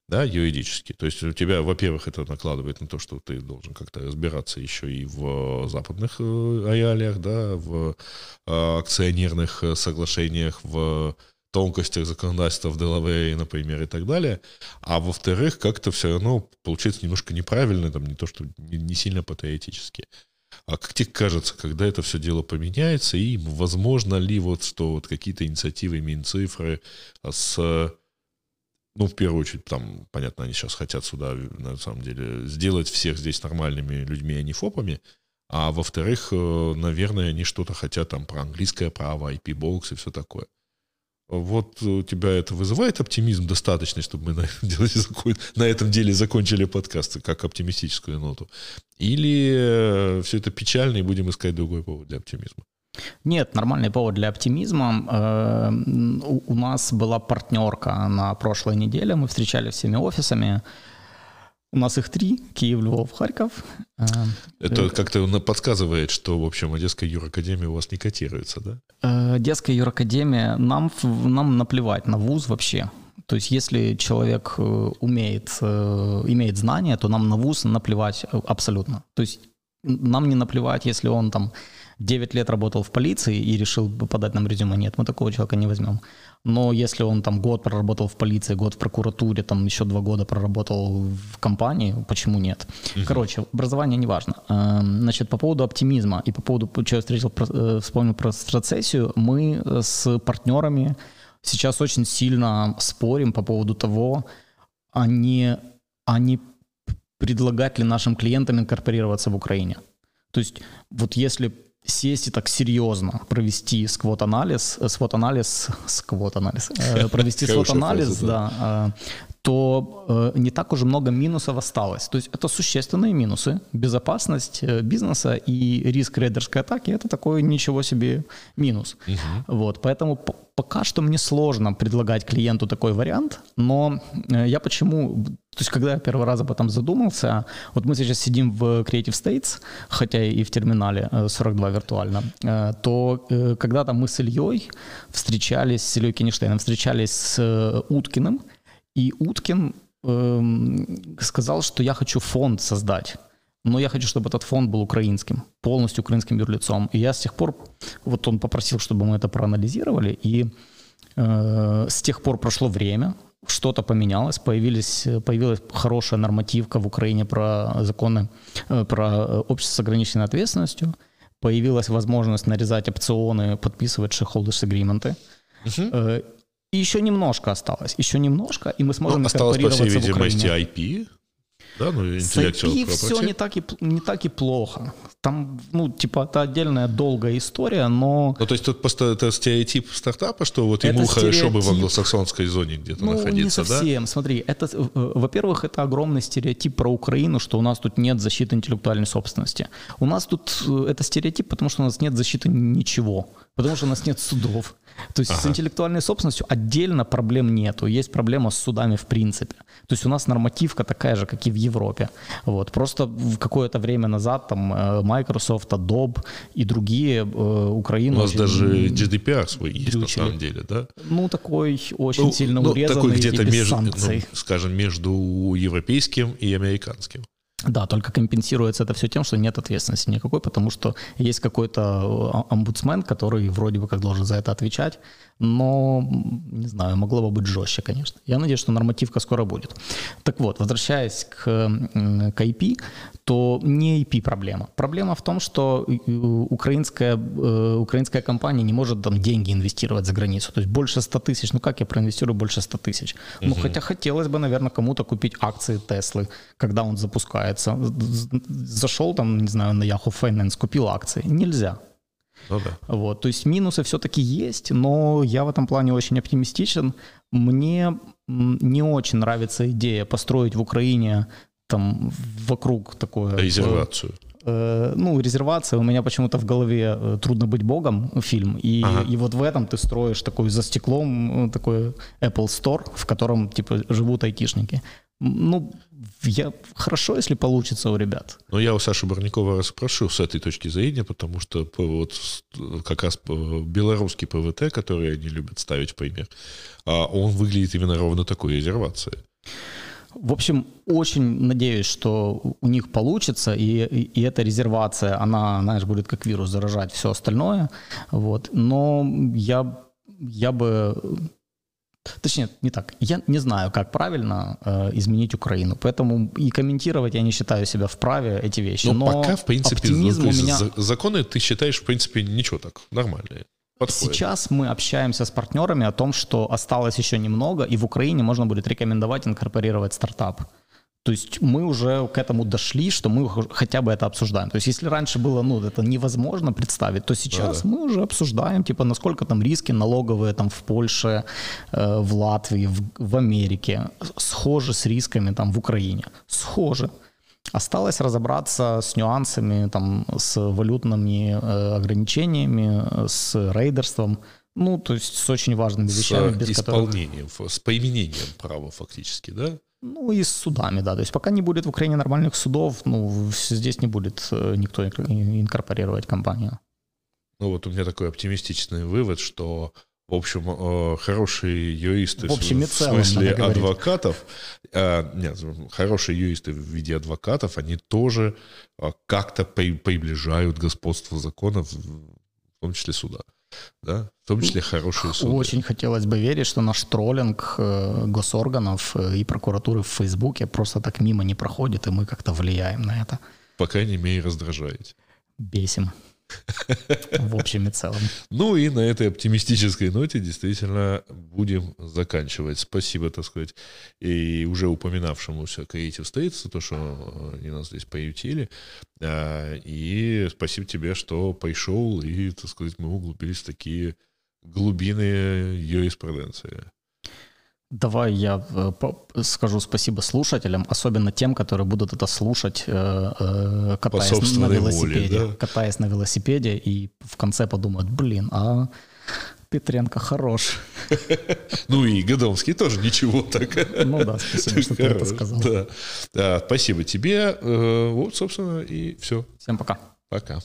да, юридически. То есть у тебя, во-первых, это накладывает на то, что ты должен как-то разбираться еще и в западных э, реалиях, да, в э, акционерных э, соглашениях, в тонкостях законодательства в Делавере, например, и так далее. А во-вторых, как-то все равно получается немножко неправильно, там не то, что не сильно патриотически. А как тебе кажется, когда это все дело поменяется, и возможно ли вот, что вот какие-то инициативы Минцифры с ну, в первую очередь, там, понятно, они сейчас хотят сюда, на самом деле, сделать всех здесь нормальными людьми, а не фопами. А во-вторых, э, наверное, они что-то хотят там про английское право, IP-бокс и все такое. Вот у тебя это вызывает оптимизм достаточный, чтобы мы на этом деле, [laughs] на этом деле закончили подкасты как оптимистическую ноту? Или э, все это печально и будем искать другой повод для оптимизма? Нет, нормальный повод для оптимизма. Э, у нас была партнерка на прошлой неделе, мы встречались всеми офисами. У нас их три, Киев, Львов, Харьков. Э, Это как-то подсказывает, что, в общем, Одесская юракадемия у вас не котируется, да? Э, Одесская юракадемия, нам, нам наплевать на вуз вообще. То есть если человек умеет, имеет знания, то нам на вуз наплевать абсолютно. То есть нам не наплевать, если он там 9 лет работал в полиции и решил подать нам резюме. Нет, мы такого человека не возьмем. Но если он там год проработал в полиции, год в прокуратуре, там еще два года проработал в компании, почему нет? Угу. Короче, образование не важно. Эм, значит, по поводу оптимизма и по поводу, что я встретил, э, вспомнил про страцессию, мы с партнерами сейчас очень сильно спорим по поводу того, а не, а не предлагать ли нашим клиентам инкорпорироваться в Украине. То есть вот если сесть и так серьезно провести сквот-анализ, э, свот-анализ, сквот-анализ, э, [laughs] провести свот-анализ, да, э, то не так уже много минусов осталось. То есть это существенные минусы. Безопасность бизнеса и риск рейдерской атаки – это такой ничего себе минус. Угу. Вот, поэтому пока что мне сложно предлагать клиенту такой вариант, но я почему то есть, когда я первый раз об этом задумался, вот мы сейчас сидим в Creative States, хотя и в терминале 42 э, виртуально, э, то э, когда-то мы с Ильей встречались, с Ильей Кенштейном, встречались с Уткиным, и Уткин эм, сказал, что я хочу фонд создать, но я хочу, чтобы этот фонд был украинским, полностью украинским юрлицом. И я с тех пор, вот он попросил, чтобы мы это проанализировали, и э, с тех пор прошло время, что-то поменялось, появились, появилась хорошая нормативка в Украине про законы, э, про общество с ограниченной ответственностью, появилась возможность нарезать опционы, подписывать shareholders агрименты. Угу. И еще немножко осталось, еще немножко, и мы сможем ну, осталось, по всей видимости, IP, да, ну, IP все не так, и, не так и плохо. Там, ну, типа, это отдельная долгая история, но... Ну, то есть тут просто это стереотип стартапа, что вот ему это хорошо бы в англосаксонской зоне где-то ну, находиться, не совсем. да? Смотри, это, э, во-первых, это огромный стереотип про Украину, что у нас тут нет защиты интеллектуальной собственности. У нас тут э, это стереотип, потому что у нас нет защиты ничего, потому что у нас нет судов. То есть ага. с интеллектуальной собственностью отдельно проблем нету. Есть проблема с судами в принципе. То есть у нас нормативка такая же, как и в Европе. Вот. Просто в какое-то время назад там э, Microsoft, Adobe и другие э, Украину... У нас даже GDPR свой есть на самом деле, да? Ну, такой очень ну, сильно ну, урезанный такой где-то между, ну, скажем, между европейским и американским. Да, только компенсируется это все тем, что нет ответственности никакой, потому что есть какой-то э, омбудсмен, который вроде бы как должен за это отвечать, но, не знаю, могло бы быть жестче, конечно. Я надеюсь, что нормативка скоро будет. Так вот, возвращаясь к, к IP, то не IP проблема. Проблема в том, что э, украинская, э, украинская компания не может там деньги инвестировать за границу. То есть больше 100 тысяч. Ну как я проинвестирую больше 100 тысяч? Угу. Ну хотя хотелось бы, наверное, кому-то купить акции Теслы, когда он запускается. Зашел там, не знаю, на Yahoo Finance, купил акции. Нельзя. Ну, да. Вот, то есть минусы все-таки есть, но я в этом плане очень оптимистичен. Мне не очень нравится идея построить в Украине там вокруг такое... Резервацию. Э, ну, резервация. У меня почему-то в голове э, «Трудно быть богом» фильм. И, ага. и вот в этом ты строишь такой за стеклом э, такой Apple Store, в котором типа живут айтишники. Ну, я, хорошо, если получится у ребят. Но я у Саши Барникова спрошу с этой точки зрения, потому что вот как раз белорусский ПВТ, который они любят ставить пример, а он выглядит именно ровно такой резервацией. В общем, очень надеюсь, что у них получится, и, и, и эта резервация, она, знаешь, будет как вирус заражать все остальное. Вот. Но я, я бы Точнее, не так. Я не знаю, как правильно э, изменить Украину. Поэтому и комментировать я не считаю себя вправе эти вещи. Но, Но пока, в принципе, оптимизм ну, у меня... законы ты считаешь, в принципе, ничего так, нормальные. Подходит. Сейчас мы общаемся с партнерами о том, что осталось еще немного, и в Украине можно будет рекомендовать инкорпорировать стартап. То есть мы уже к этому дошли, что мы хотя бы это обсуждаем. То есть если раньше было, ну, это невозможно представить, то сейчас да. мы уже обсуждаем, типа, насколько там риски налоговые там в Польше, э, в Латвии, в, в Америке схожи с рисками там в Украине. Схожи. Осталось разобраться с нюансами, там, с валютными э, ограничениями, с рейдерством. Ну, то есть с очень важными вещами. С без исполнением, которых... с поименением права фактически, да? Ну и с судами, да. То есть пока не будет в Украине нормальных судов, ну здесь не будет э, никто инкорпорировать компанию. Ну вот у меня такой оптимистичный вывод, что в общем, э, хорошие юристы, в, общем в смысле адвокатов, э, нет, хорошие юристы в виде адвокатов, они тоже как-то приближают господство законов, в том числе суда да, в том числе хорошие суды. Очень хотелось бы верить, что наш троллинг э, госорганов э, и прокуратуры в Фейсбуке просто так мимо не проходит, и мы как-то влияем на это. По крайней мере, раздражаете. Бесим. В общем и целом. Ну и на этой оптимистической ноте действительно будем заканчивать. Спасибо, так сказать, и уже упоминавшемуся Creative States, то, что они нас здесь поютили. А, и спасибо тебе, что пришел, и, так сказать, мы углубились в такие глубины юриспруденции. Давай я э, скажу спасибо слушателям, особенно тем, которые будут это слушать, э, э, катаясь на велосипеде, воле, да? катаясь на велосипеде, и в конце подумают, блин, а Петренко хорош. [laughs] Ну и Годомский тоже ничего так. [laughs] Ну да, спасибо, что ты это сказал. Спасибо тебе. Вот, собственно, и все. Всем пока. Пока.